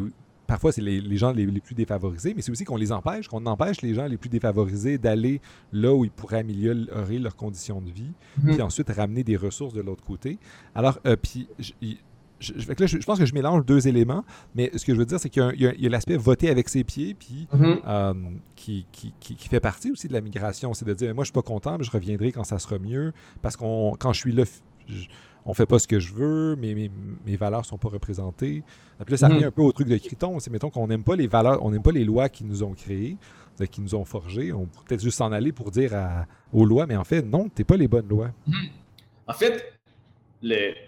parfois c'est les, gens les, plus défavorisés, mais c'est aussi qu'on les empêche, qu'on empêche les gens les plus défavorisés d'aller là où ils pourraient améliorer leurs conditions de vie, mm-hmm. puis ensuite ramener des ressources de l'autre côté. Alors, euh, puis je, pense que je mélange deux éléments, mais ce que je veux dire, c'est qu'il y a, l'aspect voter avec ses pieds, puis mm-hmm. euh, qui, fait partie aussi de la migration. C'est de dire, moi, je suis pas content, mais je reviendrai quand ça sera mieux, parce qu'on quand je suis là, on fait pas ce que je veux, mes, mes, mes valeurs sont pas représentées. Puis là, ça mm-hmm. revient un peu au truc de Criton. C'est, mettons qu'on n'aime pas les valeurs, on n'aime pas les lois qui nous ont créées, qui nous ont forgées. On pourrait peut-être juste s'en aller pour dire aux lois, mais en fait, non, t'es pas les bonnes lois. Mm-hmm. En fait,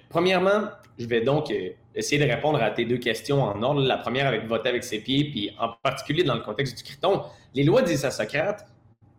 premièrement, je vais donc euh, essayer de répondre à tes deux questions en ordre. La première avec voter avec ses pieds, puis en particulier dans le contexte du Criton. Les lois disent à Socrate,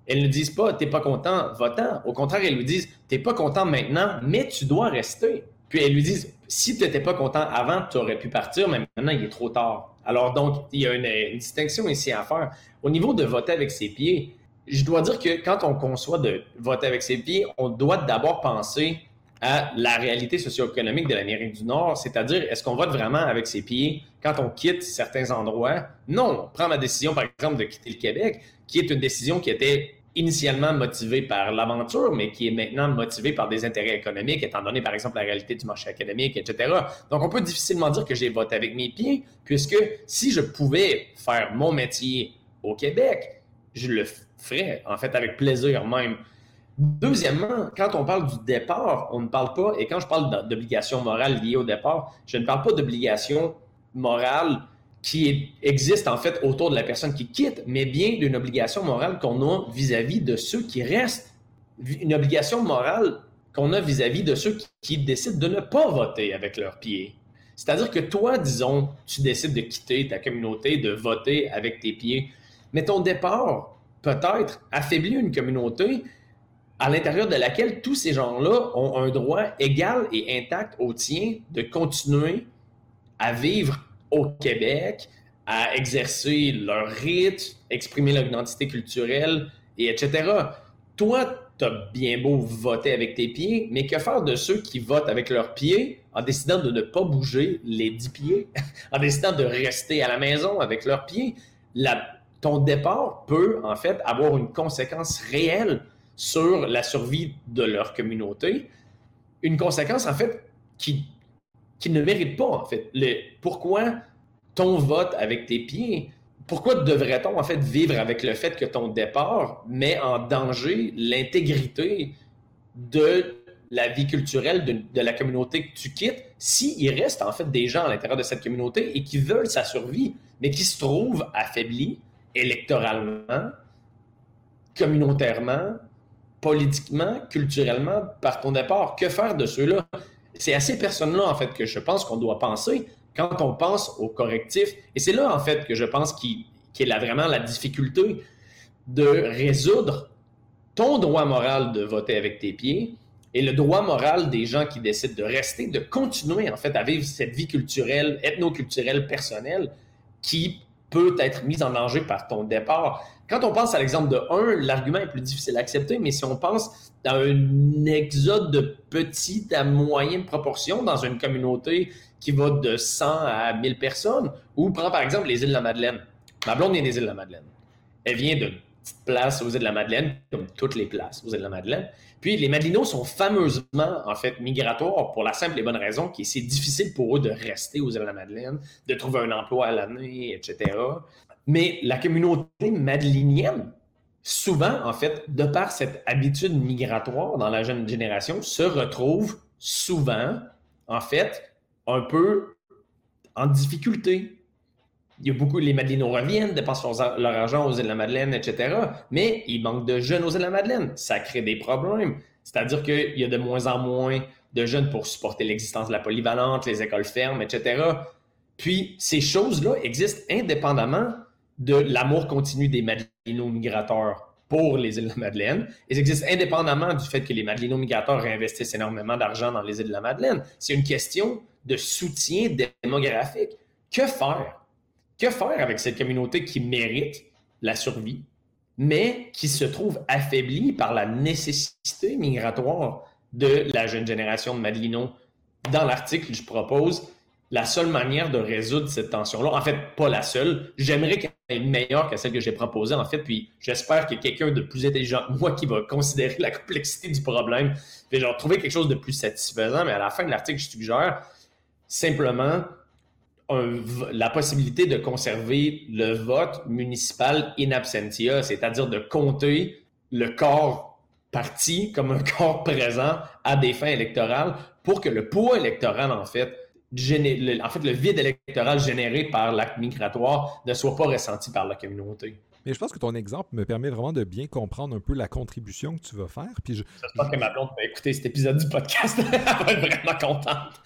elles ne disent pas t'es pas content, votant. Au contraire, elles lui disent t'es pas content maintenant, mais tu dois rester. Puis elles lui disent si tu n'étais pas content avant, tu aurais pu partir, mais maintenant il est trop tard. Alors donc, il y a une, une, distinction ici à faire. Au niveau de voter avec ses pieds, je dois dire que quand on conçoit de voter avec ses pieds, on doit d'abord penser à la réalité socio-économique de l'Amérique du Nord, c'est-à-dire est-ce qu'on vote vraiment avec ses pieds quand on quitte certains endroits? Non, on prend ma décision, par exemple, de quitter le Québec, qui est une décision qui était initialement motivée par l'aventure, mais qui est maintenant motivée par des intérêts économiques, étant donné, par exemple, la réalité du marché académique, etc. Donc, on peut difficilement dire que j'ai voté avec mes pieds, puisque si je pouvais faire mon métier au Québec, je le ferais, en fait, avec plaisir même. Deuxièmement, quand on parle du départ, on ne parle pas, et quand je parle d'obligation morale liée au départ, je ne parle pas d'obligation morale qui existe en fait autour de la personne qui quitte, mais bien d'une obligation morale qu'on a vis-à-vis de ceux qui restent. Une obligation morale qu'on a vis-à-vis de ceux qui, décident de ne pas voter avec leurs pieds. C'est-à-dire que toi, disons, tu décides de quitter ta communauté, de voter avec tes pieds, mais ton départ peut-être affaiblit une communauté à l'intérieur de laquelle tous ces gens-là ont un droit égal et intact au tien de continuer à vivre au Québec, à exercer leur rite, exprimer leur identité culturelle, et etc. Toi, tu as bien beau voter avec tes pieds, mais que faire de ceux qui votent avec leurs pieds en décidant de ne pas bouger les dix pieds, en décidant de rester à la maison avec leurs pieds? ton départ peut en fait avoir une conséquence réelle sur la survie de leur communauté. Une conséquence, en fait, qui, ne mérite pas, en fait. Le, pourquoi ton vote avec tes pieds, pourquoi devrait-on, en fait, vivre avec le fait que ton départ met en danger l'intégrité de la vie culturelle de, de, la communauté que tu quittes, s'il reste, en fait, des gens à l'intérieur de cette communauté et qui veulent sa survie, mais qui se trouvent affaiblis électoralement, communautairement, politiquement, culturellement, par ton départ. Que faire de ceux-là? C'est à ces personnes-là, en fait, que je pense qu'on doit penser quand on pense au correctif. Et c'est là, en fait, que je pense qu'il qu là vraiment la difficulté de résoudre ton droit moral de voter avec tes pieds et le droit moral des gens qui décident de rester, de continuer, en fait, à vivre cette vie culturelle, ethno-culturelle, personnelle, qui peut être mise en danger par ton départ. Quand on pense à l'exemple de 1, l'argument est plus difficile à accepter, mais si on pense à un exode de petite à moyenne proportion dans une communauté qui va de 100 à 1000 personnes, ou prends par exemple les îles de la Madeleine. Ma blonde vient des îles de la Madeleine. Elle vient d'une place aux îles de la Madeleine, comme toutes les places aux îles de la Madeleine. Puis les Madelinos sont fameusement, en fait, migratoires pour la simple et bonne raison que c'est difficile pour eux de rester aux îles de la Madeleine, de trouver un emploi à l'année, etc. Mais la communauté madelinienne, souvent, en fait, de par cette habitude migratoire dans la jeune génération, se retrouve souvent, en fait, un peu en difficulté. Il y a beaucoup, les Madelinos reviennent, dépensent leur, argent aux îles de la Madeleine, etc. Mais il manque de jeunes aux îles de la Madeleine. Ça crée des problèmes. C'est-à-dire qu'il y a de moins en moins de jeunes pour supporter l'existence de la polyvalente, les écoles fermes, etc. Puis ces choses-là existent indépendamment de l'amour continu des Madelinos migrateurs pour les îles de la Madeleine. Ils existent indépendamment du fait que les Madelinos migrateurs réinvestissent énormément d'argent dans les îles de la Madeleine. C'est une question de soutien démographique. Que faire? Que faire avec cette communauté qui mérite la survie, mais qui se trouve affaiblie par la nécessité migratoire de la jeune génération de Madelinos? Dans l'article, je propose la seule manière de résoudre cette tension-là, en fait, pas la seule, j'aimerais qu'elle soit meilleure que celle que j'ai proposée, en fait, puis j'espère a quelqu'un de plus intelligent que moi qui va considérer la complexité du problème, puis genre trouver quelque chose de plus satisfaisant, mais à la fin de l'article, je suggère simplement la possibilité de conserver le vote municipal in absentia, c'est-à-dire de compter le corps parti comme un corps présent à des fins électorales pour que le poids électoral, en fait, en fait, le vide électoral généré par l'acte migratoire ne soit pas ressenti par la communauté. Mais je pense que ton exemple me permet vraiment de bien comprendre un peu la contribution que tu vas faire. Puis je, J'espère que ma blonde va écouter cet épisode du podcast. Elle va être vraiment contente.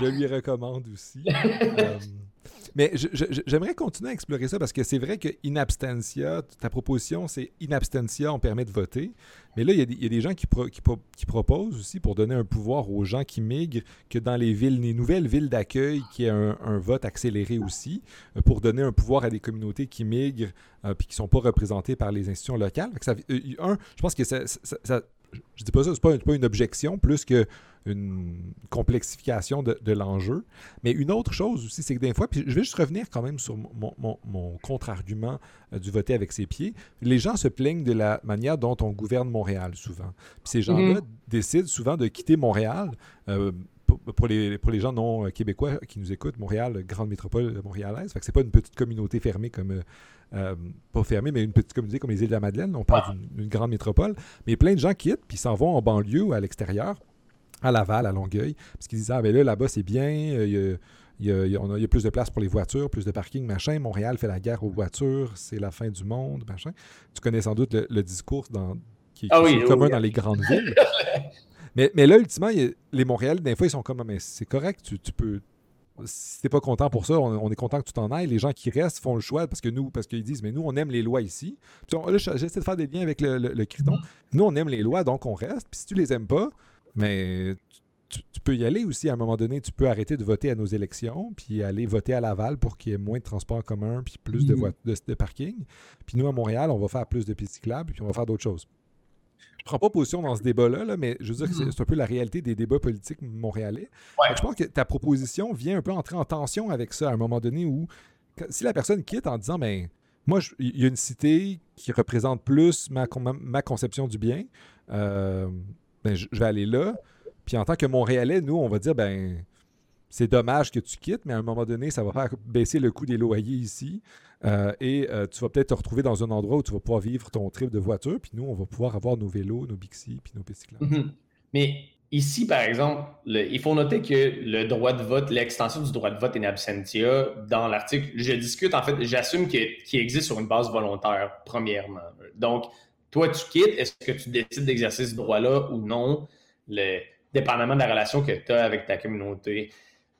je, lui recommande aussi. Euh, mais j'aimerais continuer à explorer ça parce que c'est vrai que in abstentia, ta proposition, c'est in abstentia, on permet de voter. Mais là, il y, a des gens qui, proposent aussi pour donner un pouvoir aux gens qui migrent que dans les villes, les nouvelles villes d'accueil, qui y ait un, vote accéléré aussi, euh, pour donner un pouvoir à des communautés qui migrent euh, puis qui ne sont pas représentées par les institutions locales. Euh, un, je pense que ça, je dis pas ça, c'est pas, pas une objection, plus que une complexification de, l'enjeu. Mais une autre chose aussi, c'est que des fois, puis je vais juste revenir quand même sur mon, contre-argument euh, du voter avec ses pieds. Les gens se plaignent de la manière dont on gouverne Montréal souvent. Puis ces gens-là mhm. décident souvent de quitter Montréal. Euh, pour, les, pour les gens non euh, québécois qui nous écoutent, Montréal, grande métropole montréalaise. Fait que c'est pas une petite communauté fermée comme. pas fermée, mais une petite communauté comme les îles de la Madeleine. On parle d'une grande métropole. Mais plein de gens quittent puis s'en vont en banlieue ou à l'extérieur à Laval, à Longueuil, parce qu'ils disaient, ah ben là, là-bas, c'est bien, il y, a, on a, plus de place pour les voitures, plus de parking, machin. Montréal fait la guerre aux voitures, c'est la fin du monde, machin. Tu connais sans doute le, discours dans, qui, ah est commun dans les grandes villes. Mais, mais là, ultimement, les Montréal, des fois, ils sont comme, ah, mais c'est correct, tu, tu peux si t'es pas content pour ça, on, est content que tu t'en ailles. Les gens qui restent font le choix parce que nous, parce qu'ils disent, mais nous, on aime les lois ici. là, j'essaie de faire des liens avec le, le, Criton. Mm-hmm. Nous, on aime les lois, donc on reste. Puis si tu les aimes pas, mais tu, peux y aller aussi à un moment donné. Tu peux arrêter de voter à nos élections, puis aller voter à Laval pour qu'il y ait moins de transports en commun, puis plus de, mhm. de, parking. Puis nous, à Montréal, on va faire plus de pistes cyclables, puis on va faire d'autres choses. Je prends pas position dans ce débat-là, mais je veux dire que mhm. c'est un peu la réalité des débats politiques montréalais. Je pense que ta proposition vient un peu entrer en tension avec ça à un moment donné où, si la personne quitte en disant, ben, moi, il y a une cité qui représente plus ma, ma conception du bien, euh, ben, je, vais aller là. Puis en tant que Montréalais, nous, on va dire, ben, c'est dommage que tu quittes, mais à un moment donné, ça va faire baisser le coût des loyers ici. Euh, et euh, tu vas peut-être te retrouver dans un endroit où tu vas pouvoir vivre ton trip de voiture. Puis nous, on va pouvoir avoir nos vélos, nos Bixi, puis nos bicyclettes. Mhm. Mais ici, par exemple, il faut noter que le droit de vote, l'extension du droit de vote in absentia, dans l'article, je discute, en fait, j'assume qu'il existe sur une base volontaire, premièrement. Donc, toi, tu quittes, est-ce que tu décides d'exercer ce droit-là ou non, dépendamment de la relation que tu as avec ta communauté?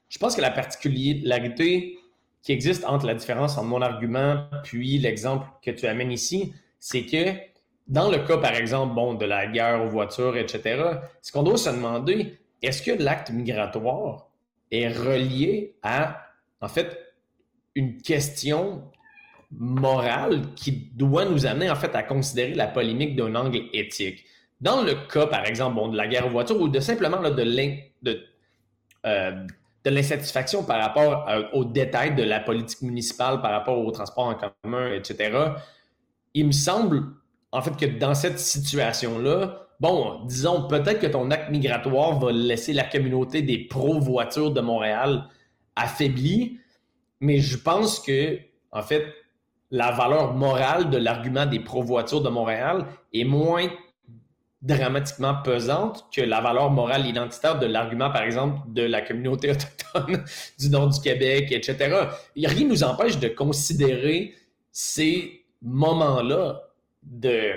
Je pense que la particularité qui existe entre la différence entre mon argument puis l'exemple que tu amènes ici, c'est que dans le cas, par exemple, bon, de la guerre aux voitures, etc., ce qu'on doit se demander, est-ce que l'acte migratoire est relié à, en fait, une question morale qui doit nous amener en fait à considérer la polémique d'un angle éthique? Dans le cas, par exemple, bon, de la guerre aux voitures ou de simplement de euh, l'insatisfaction par rapport aux détails de la politique municipale, par rapport au transport en commun, etc., il me semble, en fait, que dans cette situation-là, bon, disons, peut-être que ton acte migratoire va laisser la communauté des pro-voitures de Montréal affaiblie, mais je pense que, en fait, la valeur morale de l'argument des pro-voitures de Montréal est moins dramatiquement pesante que la valeur morale identitaire de l'argument, par exemple, de la communauté autochtone du nord du Québec, etc. Rien ne nous empêche de considérer ces moments-là, de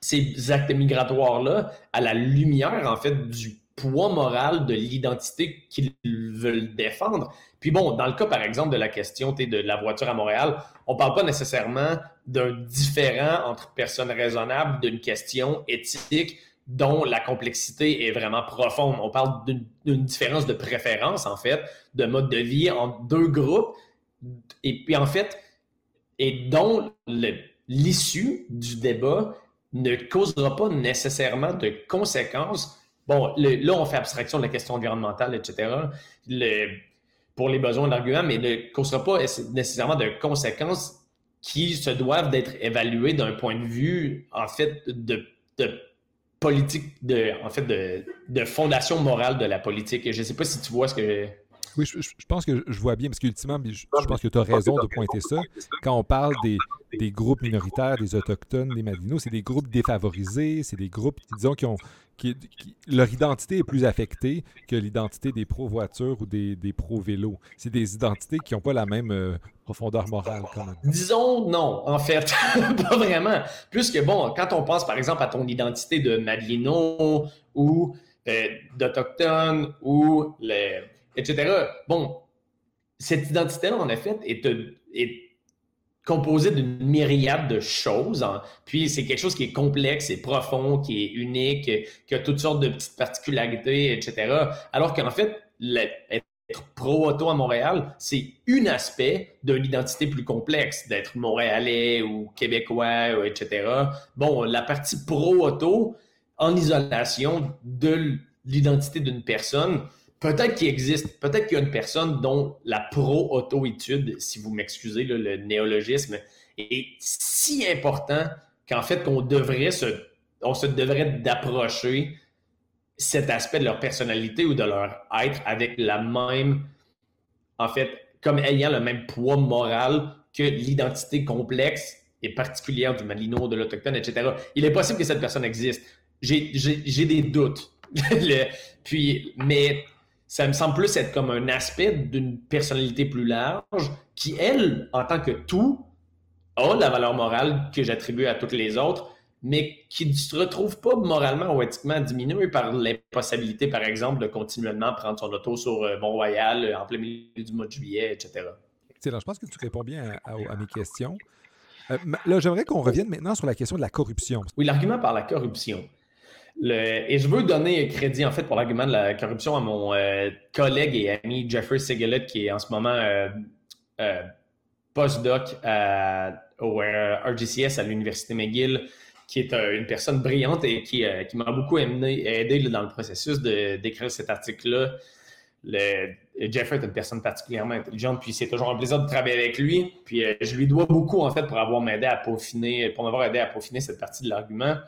ces actes migratoires-là, à la lumière, en fait, du poids moral de l'identité qu'ils veulent défendre. Puis bon, dans le cas, par exemple, de la question de la voiture à Montréal, on ne parle pas nécessairement d'un différent entre personnes raisonnables, d'une question éthique dont la complexité est vraiment profonde. On parle d'une différence de préférence, en fait, de mode de vie entre deux groupes, et puis en fait, et dont l'issue du débat ne causera pas nécessairement de conséquences Bon, là, on fait abstraction de la question environnementale, etc. pour les besoins d'argument, mais ne causera pas nécessairement de conséquences qui se doivent d'être évaluées d'un point de vue, en fait, de, politique, de, en fait, de, fondation morale de la politique. je ne sais pas si tu vois ce que. Oui, je, pense que je vois bien, parce qu'ultimement, je, je pense que tu as raison de pointer ça. Quand on parle des, des groupes minoritaires, des Autochtones, des Madinos, c'est des groupes défavorisés, c'est des groupes, disons, qui ont, leur identité est plus affectée que l'identité des pro-voitures ou des, des pro-vélos. C'est des identités qui n'ont pas la même euh, profondeur morale. Disons non, en fait. pas vraiment. Puisque, bon, quand on pense, par exemple, à ton identité de Madelino ou euh, d'Autochtone ou les, etc., bon, cette identité-là, en effet, est composé d'une myriade de choses. Hein. Puis c'est quelque chose qui est complexe et profond, qui est unique, qui a toutes sortes de petites particularités, etc. Alors qu'en fait, être pro-auto à Montréal, c'est un aspect d'une identité plus complexe, d'être montréalais ou québécois, etc. Bon, la partie pro-auto, en isolation de l'identité d'une personne, Peut-être qu'il existe, peut-être qu'il y a une personne dont la pro-auto-étude, si vous m'excusez le néologisme, est si important qu'en fait qu'on devrait se, on se devrait d'approcher cet aspect de leur personnalité ou de leur être avec la même, en fait, comme ayant le même poids moral que l'identité complexe et particulière du Malino, de l'Autochtone, etc. Il est possible que cette personne existe. J'ai des doutes. puis, mais ça me semble plus être comme un aspect d'une personnalité plus large qui, elle, en tant que tout, a la valeur morale que j'attribue à toutes les autres, mais qui ne se retrouve pas moralement ou éthiquement diminuée par l'impossibilité, par exemple, de continuellement prendre son auto sur euh, Mont-Royal euh, en plein milieu du mois de juillet, etc. Excellent. Je pense que tu réponds bien à, mes questions. Euh, là, j'aimerais qu'on revienne maintenant sur la question de la corruption. Oui, l'argument par la corruption et je veux donner crédit, en fait, pour l'argument de la corruption à mon euh, collègue et ami Jeffrey Sigelet, qui est en ce moment euh, euh, postdoc au RGCS à l'Université McGill, qui est une personne brillante et qui, m'a beaucoup aidé, dans le processus d'écrire cet article-là. Jeffrey est une personne particulièrement intelligente, puis c'est toujours un plaisir de travailler avec lui. Puis je lui dois beaucoup, en fait, pour avoir à peaufiner, pour m'avoir aidé à peaufiner cette partie de l'argument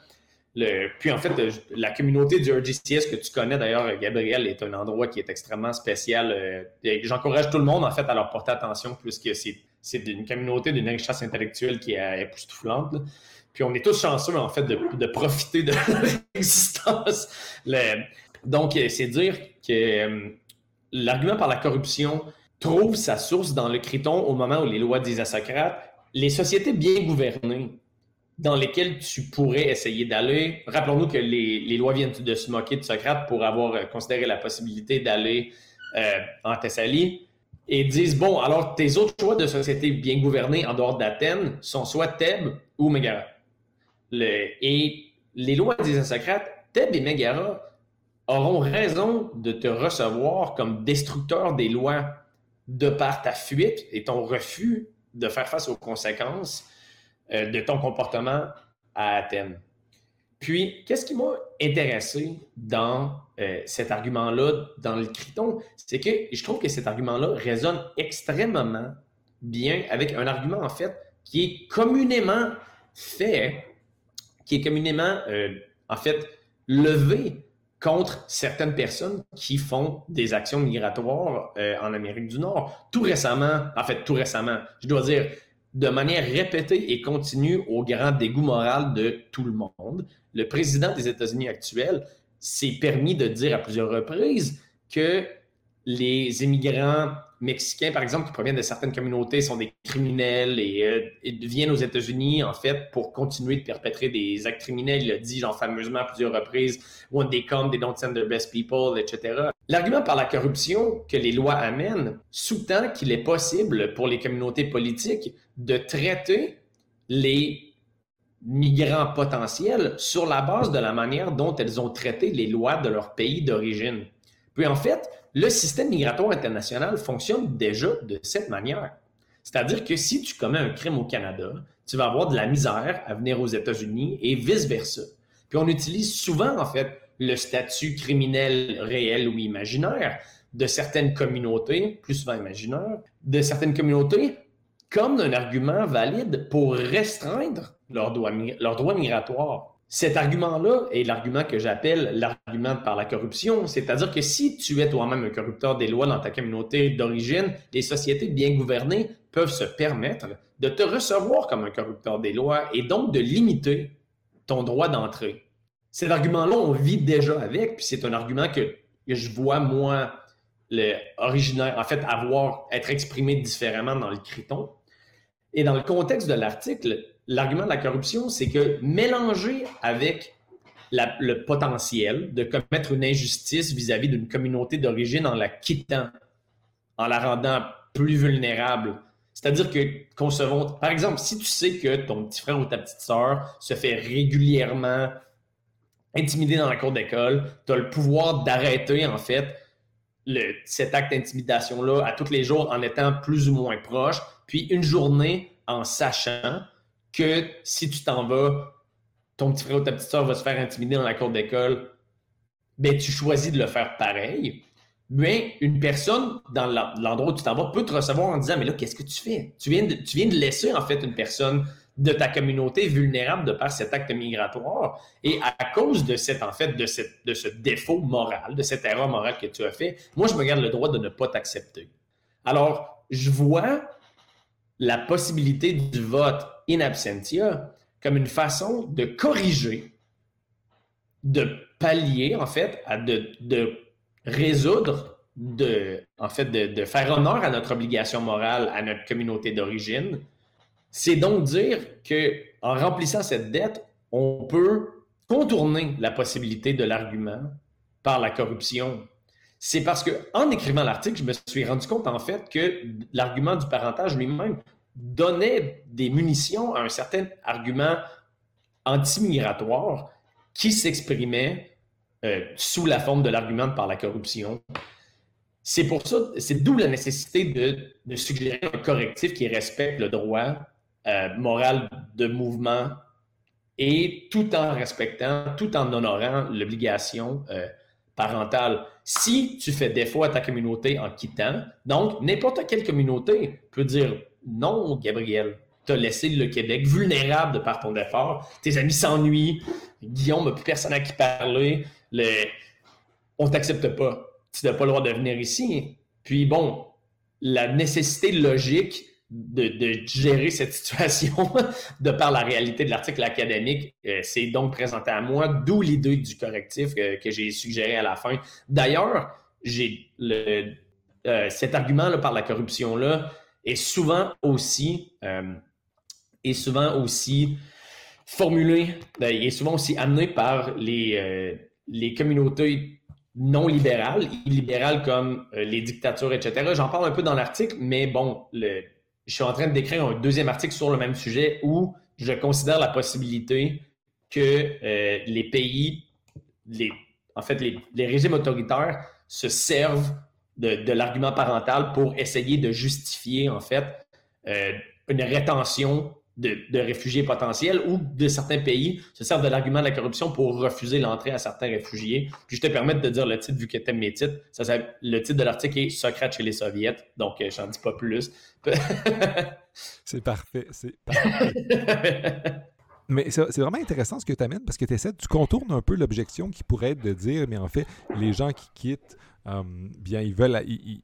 puis en fait, la communauté du RGCS que tu connais d'ailleurs, Gabriel, est un endroit qui est extrêmement spécial. Euh, j'encourage tout le monde en fait à leur porter attention puisque c'est une communauté d'une richesse intellectuelle qui est époustouflante. Puis on est tous chanceux en fait de, profiter de l'existence. Donc, euh, c'est dire que euh, l'argument par la corruption trouve sa source dans le Criton au moment où les lois disent à Socrate les sociétés bien gouvernées dans lesquels tu pourrais essayer d'aller. Rappelons-nous que les, lois viennent de se moquer de Socrate pour avoir euh, considéré la possibilité d'aller euh, en Thessalie et disent bon, alors tes autres choix de société bien gouvernée en dehors d'Athènes sont soit Thèbes ou Mégara. et les lois disent à Socrate Thèbes et Mégara auront raison de te recevoir comme destructeur des lois de par ta fuite et ton refus de faire face aux conséquences euh, de ton comportement à Athènes. Puis, qu'est-ce qui m'a intéressé dans euh, cet argument-là, dans le Criton, c'est que je trouve que cet argument-là résonne extrêmement bien avec un argument, en fait, qui est communément fait qui est communément, euh, en fait, levé contre certaines personnes qui font des actions migratoires en Amérique du Nord. Tout récemment, en fait, tout récemment, je dois dire, de manière répétée et continue au grand dégoût moral de tout le monde, le président des États-Unis actuel s'est permis de dire à plusieurs reprises que les immigrants mexicains, par exemple, qui proviennent de certaines communautés, sont des criminels et, euh, viennent aux États-Unis, en fait, pour continuer de perpétrer des actes criminels. Il a dit, genre, fameusement à plusieurs reprises, when they come, they don't send their best people, etc. L'argument par la corruption que les lois amènent sous-tend qu'il est possible pour les communautés politiques de traiter les migrants potentiels sur la base de la manière dont elles ont traité les lois de leur pays d'origine. Puis en fait, le système migratoire international fonctionne déjà de cette manière. C'est-à-dire que si tu commets un crime au Canada, tu vas avoir de la misère à venir aux États-Unis et vice-versa. Puis on utilise souvent, en fait, le statut criminel réel ou imaginaire de certaines communautés, plus souvent imaginaires, de certaines communautés comme un argument valide pour restreindre leurs droits, migratoires. Cet argument-là est l'argument que j'appelle l'argument par la corruption, c'est-à-dire que si tu es toi-même un corrupteur des lois dans ta communauté d'origine, les sociétés bien gouvernées peuvent se permettre de te recevoir comme un corrupteur des lois et donc de limiter ton droit d'entrée. Cet argument-là, on vit déjà avec, puis c'est un argument que, je vois, moi, le originaire, en fait, avoir, être exprimé différemment dans le criton. Et dans le contexte de l'article, l'argument de la corruption, c'est que mélangé avec le potentiel de commettre une injustice vis-à-vis d'une communauté d'origine en la quittant, en la rendant plus vulnérable. C'est-à-dire que concevons, par exemple, si tu sais que ton petit frère ou ta petite sœur se fait régulièrement intimider dans la cour d'école, tu as le pouvoir d'arrêter en fait cet acte d'intimidation-là à tous les jours en étant plus ou moins proche, puis une journée en sachant que si tu t'en vas, ton petit frère ou ta petite soeur va se faire intimider dans la cour d'école, ben, tu choisis de le faire pareil. Mais une personne dans l'endroit où tu t'en vas peut te recevoir en disant Mais là, qu'est-ce que tu fais? Tu viens, de, tu viens de laisser en fait une personne de ta communauté vulnérable de par cet acte migratoire. Et à cause de cette, en fait, de, cette, de ce défaut moral, de cette erreur morale que tu as fait, moi, je me garde le droit de ne pas t'accepter. Alors, je vois la possibilité du vote in absentia comme une façon de corriger, de pallier, en fait, de, résoudre, de, en fait, de, faire honneur à notre obligation morale, à notre communauté d'origine. C'est donc dire que en remplissant cette dette, on peut contourner la possibilité de l'argument par la corruption. C'est parce que en écrivant l'article, je me suis rendu compte en fait que l'argument du parentage lui-même donnait des munitions à un certain argument anti-migratoire qui s'exprimait euh, sous la forme de l'argument par la corruption. C'est pour ça, c'est d'où la nécessité de, suggérer un correctif qui respecte le droit euh, moral de mouvement et tout en respectant, tout en honorant l'obligation euh, parentale. Si tu fais défaut à ta communauté en quittant, donc n'importe quelle communauté peut dire non, Gabriel. Tu as laissé le Québec vulnérable de par ton effort. Tes amis s'ennuient. Guillaume n'a plus personne à qui parler. Le... On t'accepte pas. Tu n'as pas le droit de venir ici. Puis bon, la nécessité logique de, gérer cette situation de par la réalité de l'article académique, euh, c'est donc présenté à moi, d'où l'idée du correctif euh, que j'ai suggéré à la fin. D'ailleurs, j'ai le, euh, cet argument là, par la corruption-là, est souvent aussi, est souvent aussi formulé, ben, est souvent aussi amené par les, les communautés non libérales, illibérales comme les dictatures, etc. J'en parle un peu dans l'article, mais bon, le, je suis en train d'écrire un deuxième article sur le même sujet où je considère la possibilité que les pays, les, en fait, les, les régimes autoritaires se servent de, l'argument parental pour essayer de justifier, en fait, euh, une rétention de, réfugiés potentiels ou de certains pays se servent de l'argument de la corruption pour refuser l'entrée à certains réfugiés. Puis je te permets de dire le titre vu que tu aimes mes titres. Ça, le titre de l'article est Socrate chez les Soviets, donc euh, je n'en dis pas plus. c'est parfait, c'est parfait. Mais c'est vraiment intéressant ce que tu amènes parce que tu essaies, tu contournes un peu l'objection qui pourrait être de dire, mais en fait, les gens qui quittent, euh, bien, ils veulent, ils,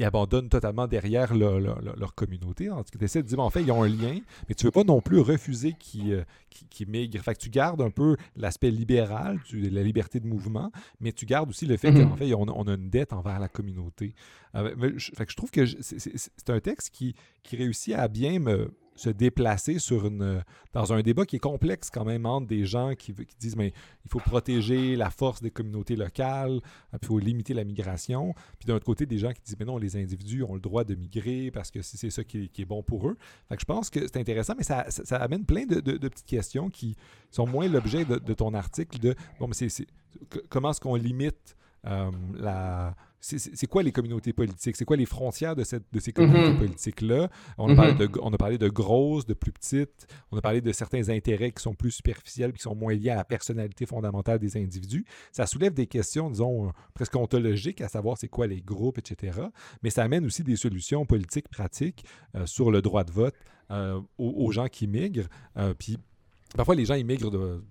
abandonnent totalement derrière leur communauté. En tu essaies de dire, en fait, ils ont un lien, mais tu ne veux pas non plus refuser qu'ils euh, qui, migrent. Fait que tu gardes un peu l'aspect libéral, tu, la liberté de mouvement, mais tu gardes aussi le fait mm-hmm. qu'en fait, on, a une dette envers la communauté. Euh, fait que je trouve que c'est un texte qui, qui réussit à bien me se déplacer sur une, dans un débat qui est complexe quand même entre des gens qui, disent mais il faut protéger la force des communautés locales, euh, il faut limiter la migration. Puis d'un autre côté, des gens qui disent mais non, les individus ont le droit de migrer parce que c'est ça qui est, bon pour eux. Fait je pense que c'est intéressant, mais ça, ça, amène plein de, petites questions qui sont moins l'objet de, ton article de bon, mais c'est comment est-ce qu'on limite euh, la c'est quoi les communautés politiques? C'est quoi les frontières de, cette, de ces communautés mm-hmm. politiques-là? On, a parlé de, on a parlé de grosses, de plus petites. On a parlé de certains intérêts qui sont plus superficiels, qui sont moins liés à la personnalité fondamentale des individus. Ça soulève des questions, disons, euh, presque ontologiques, à savoir c'est quoi les groupes, etc. Mais ça amène aussi des solutions politiques pratiques euh, sur le droit de vote euh, aux, gens qui migrent. puis parfois, les gens immigrent de,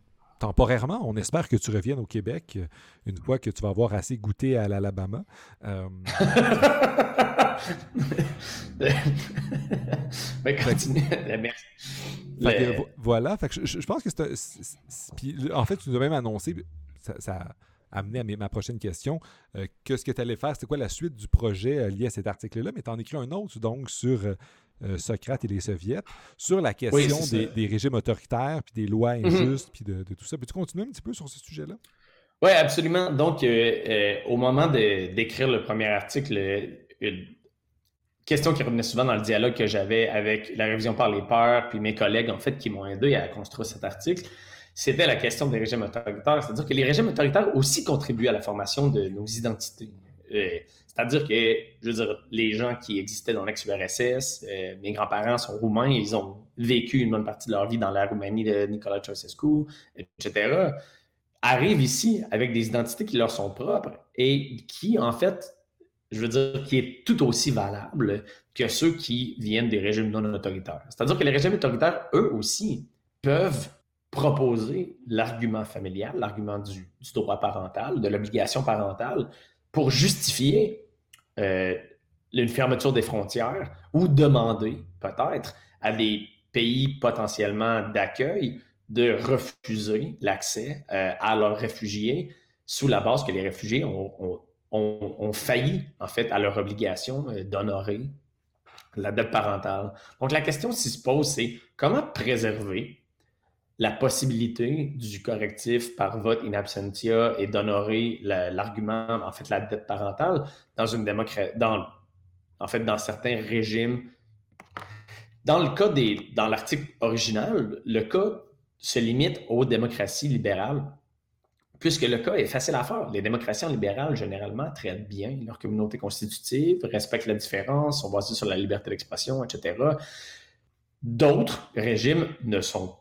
temporairement. On espère que tu reviennes au Québec euh, une fois que tu vas avoir assez goûté à l'Alabama. Euh... ben, continue. Merci. voilà. je, pense que c'est en fait, tu nous as même annoncé, ça, a amené à ma prochaine question, euh, que ce que tu allais faire, c'était quoi la suite du projet euh, lié à cet article-là, mais tu en écris un autre, donc, sur euh, Socrate et les soviets, sur la question des, régimes autoritaires, puis des lois mhm. injustes, puis de, tout ça. Peux-tu continuer un petit peu sur ce sujet-là? Oui, absolument. Donc, euh, euh, au moment d'écrire le premier article, une question qui revenait souvent dans le dialogue que j'avais avec la révision par les peurs, puis mes collègues, en fait, qui m'ont aidé à construire cet article, c'était la question des régimes autoritaires. C'est-à-dire que les régimes autoritaires aussi contribuent à la formation de nos identités. C'est-à-dire que, je veux dire, les gens qui existaient dans l'ex-URSS, euh, mes grands-parents sont roumains, ils ont vécu une bonne partie de leur vie dans la Roumanie de Nicolae Ceausescu, etc., arrivent ici avec des identités qui leur sont propres et qui, en fait, je veux dire, qui est tout aussi valable que ceux qui viennent des régimes non autoritaires. C'est-à-dire que les régimes autoritaires, eux aussi, peuvent proposer l'argument familial, l'argument du, droit parental, de l'obligation parentale, pour justifier euh, une fermeture des frontières ou demander peut-être à des pays potentiellement d'accueil de refuser l'accès euh, à leurs réfugiés sous la base que les réfugiés ont, ont, failli en fait à leur obligation euh, d'honorer la dette parentale. Donc la question qui se pose, c'est comment préserver la possibilité du correctif par vote in absentia et d'honorer l'argument, en fait, la dette parentale dans une démocratie, dans, en fait, dans certains régimes. Dans le cas des, dans l'article original, le cas se limite aux démocraties libérales, puisque le cas est facile à faire. Les démocraties libérales, généralement, traitent bien leur communauté constitutive, respectent la différence, sont basées sur la liberté d'expression, etc. D'autres régimes ne sont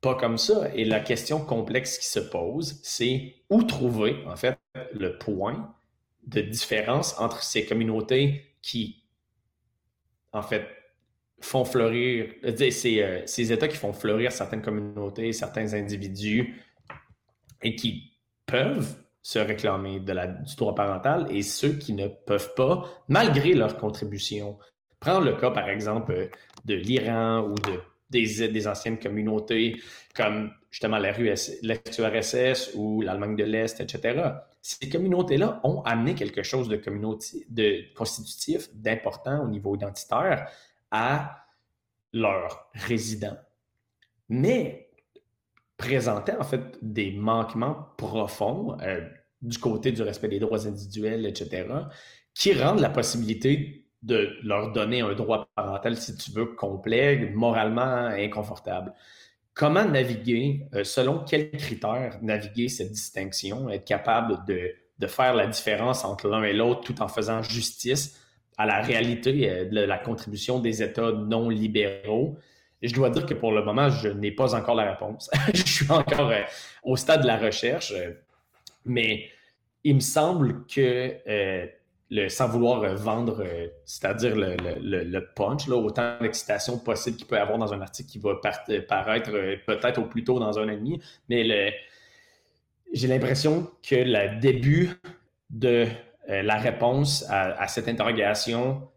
pas comme ça. Et la question complexe qui se pose, c'est où trouver, en fait, le point de différence entre ces communautés qui, en fait, font fleurir, euh, ces, euh, ces États qui font fleurir certaines communautés, certains individus et qui peuvent se réclamer de la, du droit parental et ceux qui ne peuvent pas, malgré leur contribution. Prends le cas, par exemple, de l'Iran ou de des, anciennes communautés comme justement la rue l'ex-URSS ou l'Allemagne de l'Est, etc. Ces communautés-là ont amené quelque chose de, de constitutif, d'important au niveau identitaire à leurs résidents. Mais présentaient en fait des manquements profonds euh, du côté du respect des droits individuels, etc., qui rendent la possibilité de leur donner un droit parental, si tu veux, complet, moralement inconfortable. Comment naviguer, euh, selon quels critères naviguer cette distinction, être capable de, de faire la différence entre l'un et l'autre tout en faisant justice à la réalité euh, de la contribution des États non libéraux? je dois dire que pour le moment, je n'ai pas encore la réponse. je suis encore euh, au stade de la recherche, mais il me semble que sans vouloir vendre, c'est-à-dire le, punch, autant d'excitation possible qu'il peut y avoir dans un article qui va paraître peut-être au plus tôt dans un an et demi, mais j'ai l'impression que le début de la réponse à, cette interrogation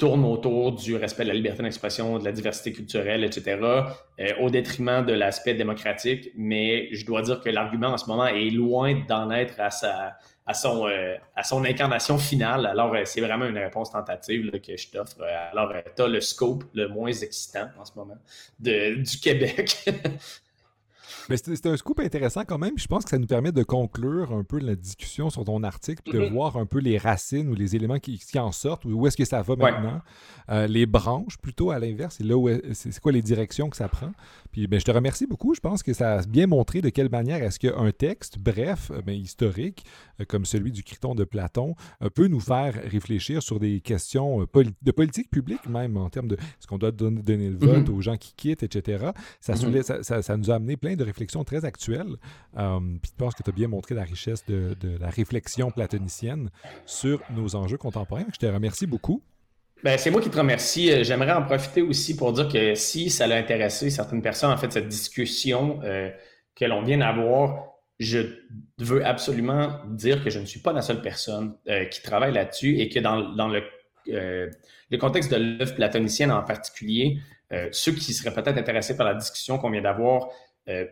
tourne autour du respect de la liberté d'expression, de la diversité culturelle, etc., euh, au détriment de l'aspect démocratique. Mais je dois dire que l'argument en ce moment est loin d'en être à, sa, à, son, euh, à son incarnation finale. Alors, euh, c'est vraiment une réponse tentative que je t'offre. Alors, tu as le scope le moins excitant en ce moment de, du Québec. Mais c'est un scoop intéressant quand même. Je pense que ça nous permet de conclure un peu la discussion sur ton article, de mm-hmm. voir un peu les racines ou les éléments qui, en sortent, ou où est-ce que ça va maintenant. Euh, les branches, plutôt à l'inverse, c'est là où c'est quoi les directions que ça prend. Puis ben, je te remercie beaucoup. Je pense que ça a bien montré de quelle manière est-ce qu'un texte, bref, euh, ben, historique, euh, comme celui du Criton de Platon, peut nous faire réfléchir sur des questions de politique publique, même en termes de est-ce qu'on doit donner, le vote mm-hmm. aux gens qui quittent, etc. Mm-hmm. Ça, ça, ça, nous a amené plein de réflexions très actuelle. Euh, puis je pense que tu as bien montré la richesse de, la réflexion platonicienne sur nos enjeux contemporains. Je te remercie beaucoup. Ben, c'est moi qui te remercie. Euh, j'aimerais en profiter aussi pour dire que si ça l'a intéressé certaines personnes, en fait, cette discussion euh, que l'on vient d'avoir, je veux absolument dire que je ne suis pas la seule personne qui travaille là-dessus et que dans, dans le, le contexte de l'œuvre platonicienne en particulier, ceux qui seraient peut-être intéressés par la discussion qu'on vient d'avoir euh,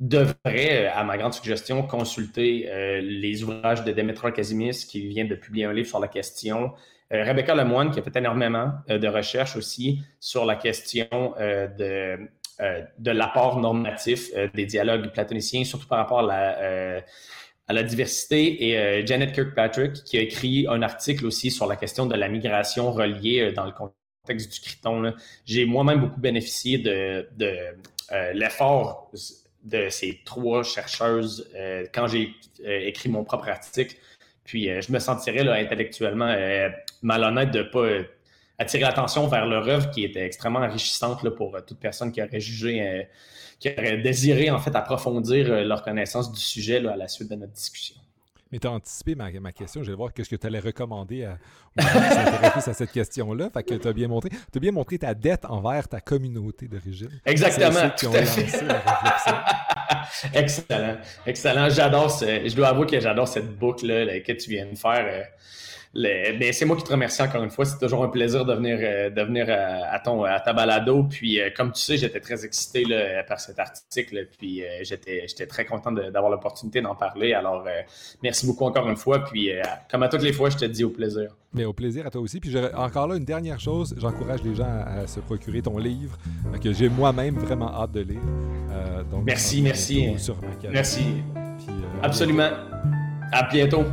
devrait, à ma grande suggestion, consulter euh, les ouvrages de Demetra Casimis qui vient de publier un livre sur la question. Euh, Rebecca Lemoine qui a fait énormément de recherches aussi sur la question de, de l'apport normatif des dialogues platoniciens, surtout par rapport à la, à la diversité. Et Janet Kirkpatrick qui a écrit un article aussi sur la question de la migration reliée dans le contexte du Criton. J'ai moi-même beaucoup bénéficié de, de euh, l'effort de ces trois chercheuses euh, quand j'ai euh, écrit mon propre article. Puis je me sentirais intellectuellement malhonnête de ne pas attirer l'attention vers leur œuvre qui était extrêmement enrichissante là, pour toute personne qui aurait jugé, qui aurait désiré en fait approfondir leur connaissance du sujet là, à la suite de notre discussion. Mais tu as anticipé ma, ma question. Je vais voir qu'est-ce que tu allais recommander à, à cette question-là. Fait que tu as bien montré. Tu bien montré ta dette envers ta communauté d'origine. Exactement. Tout à fait. Excellent. Excellent. J'adore Je dois avouer que j'adore cette boucle que tu viens de faire. Ben, c'est moi qui te remercie encore une fois. C'est toujours un plaisir de venir, euh, de venir euh, à, ton, à ta balado. Puis, euh, comme tu sais, j'étais très excité là, par cet article. Puis, j'étais, j'étais très content d'avoir l'opportunité d'en parler. Alors, merci beaucoup encore une fois. Puis, comme à toutes les fois, je te dis au plaisir. Mais au plaisir à toi aussi. Puis, encore là, une dernière chose, j'encourage les gens à, se procurer ton livre que j'ai moi-même vraiment hâte de lire. merci, merci. Merci. Absolument. À bientôt.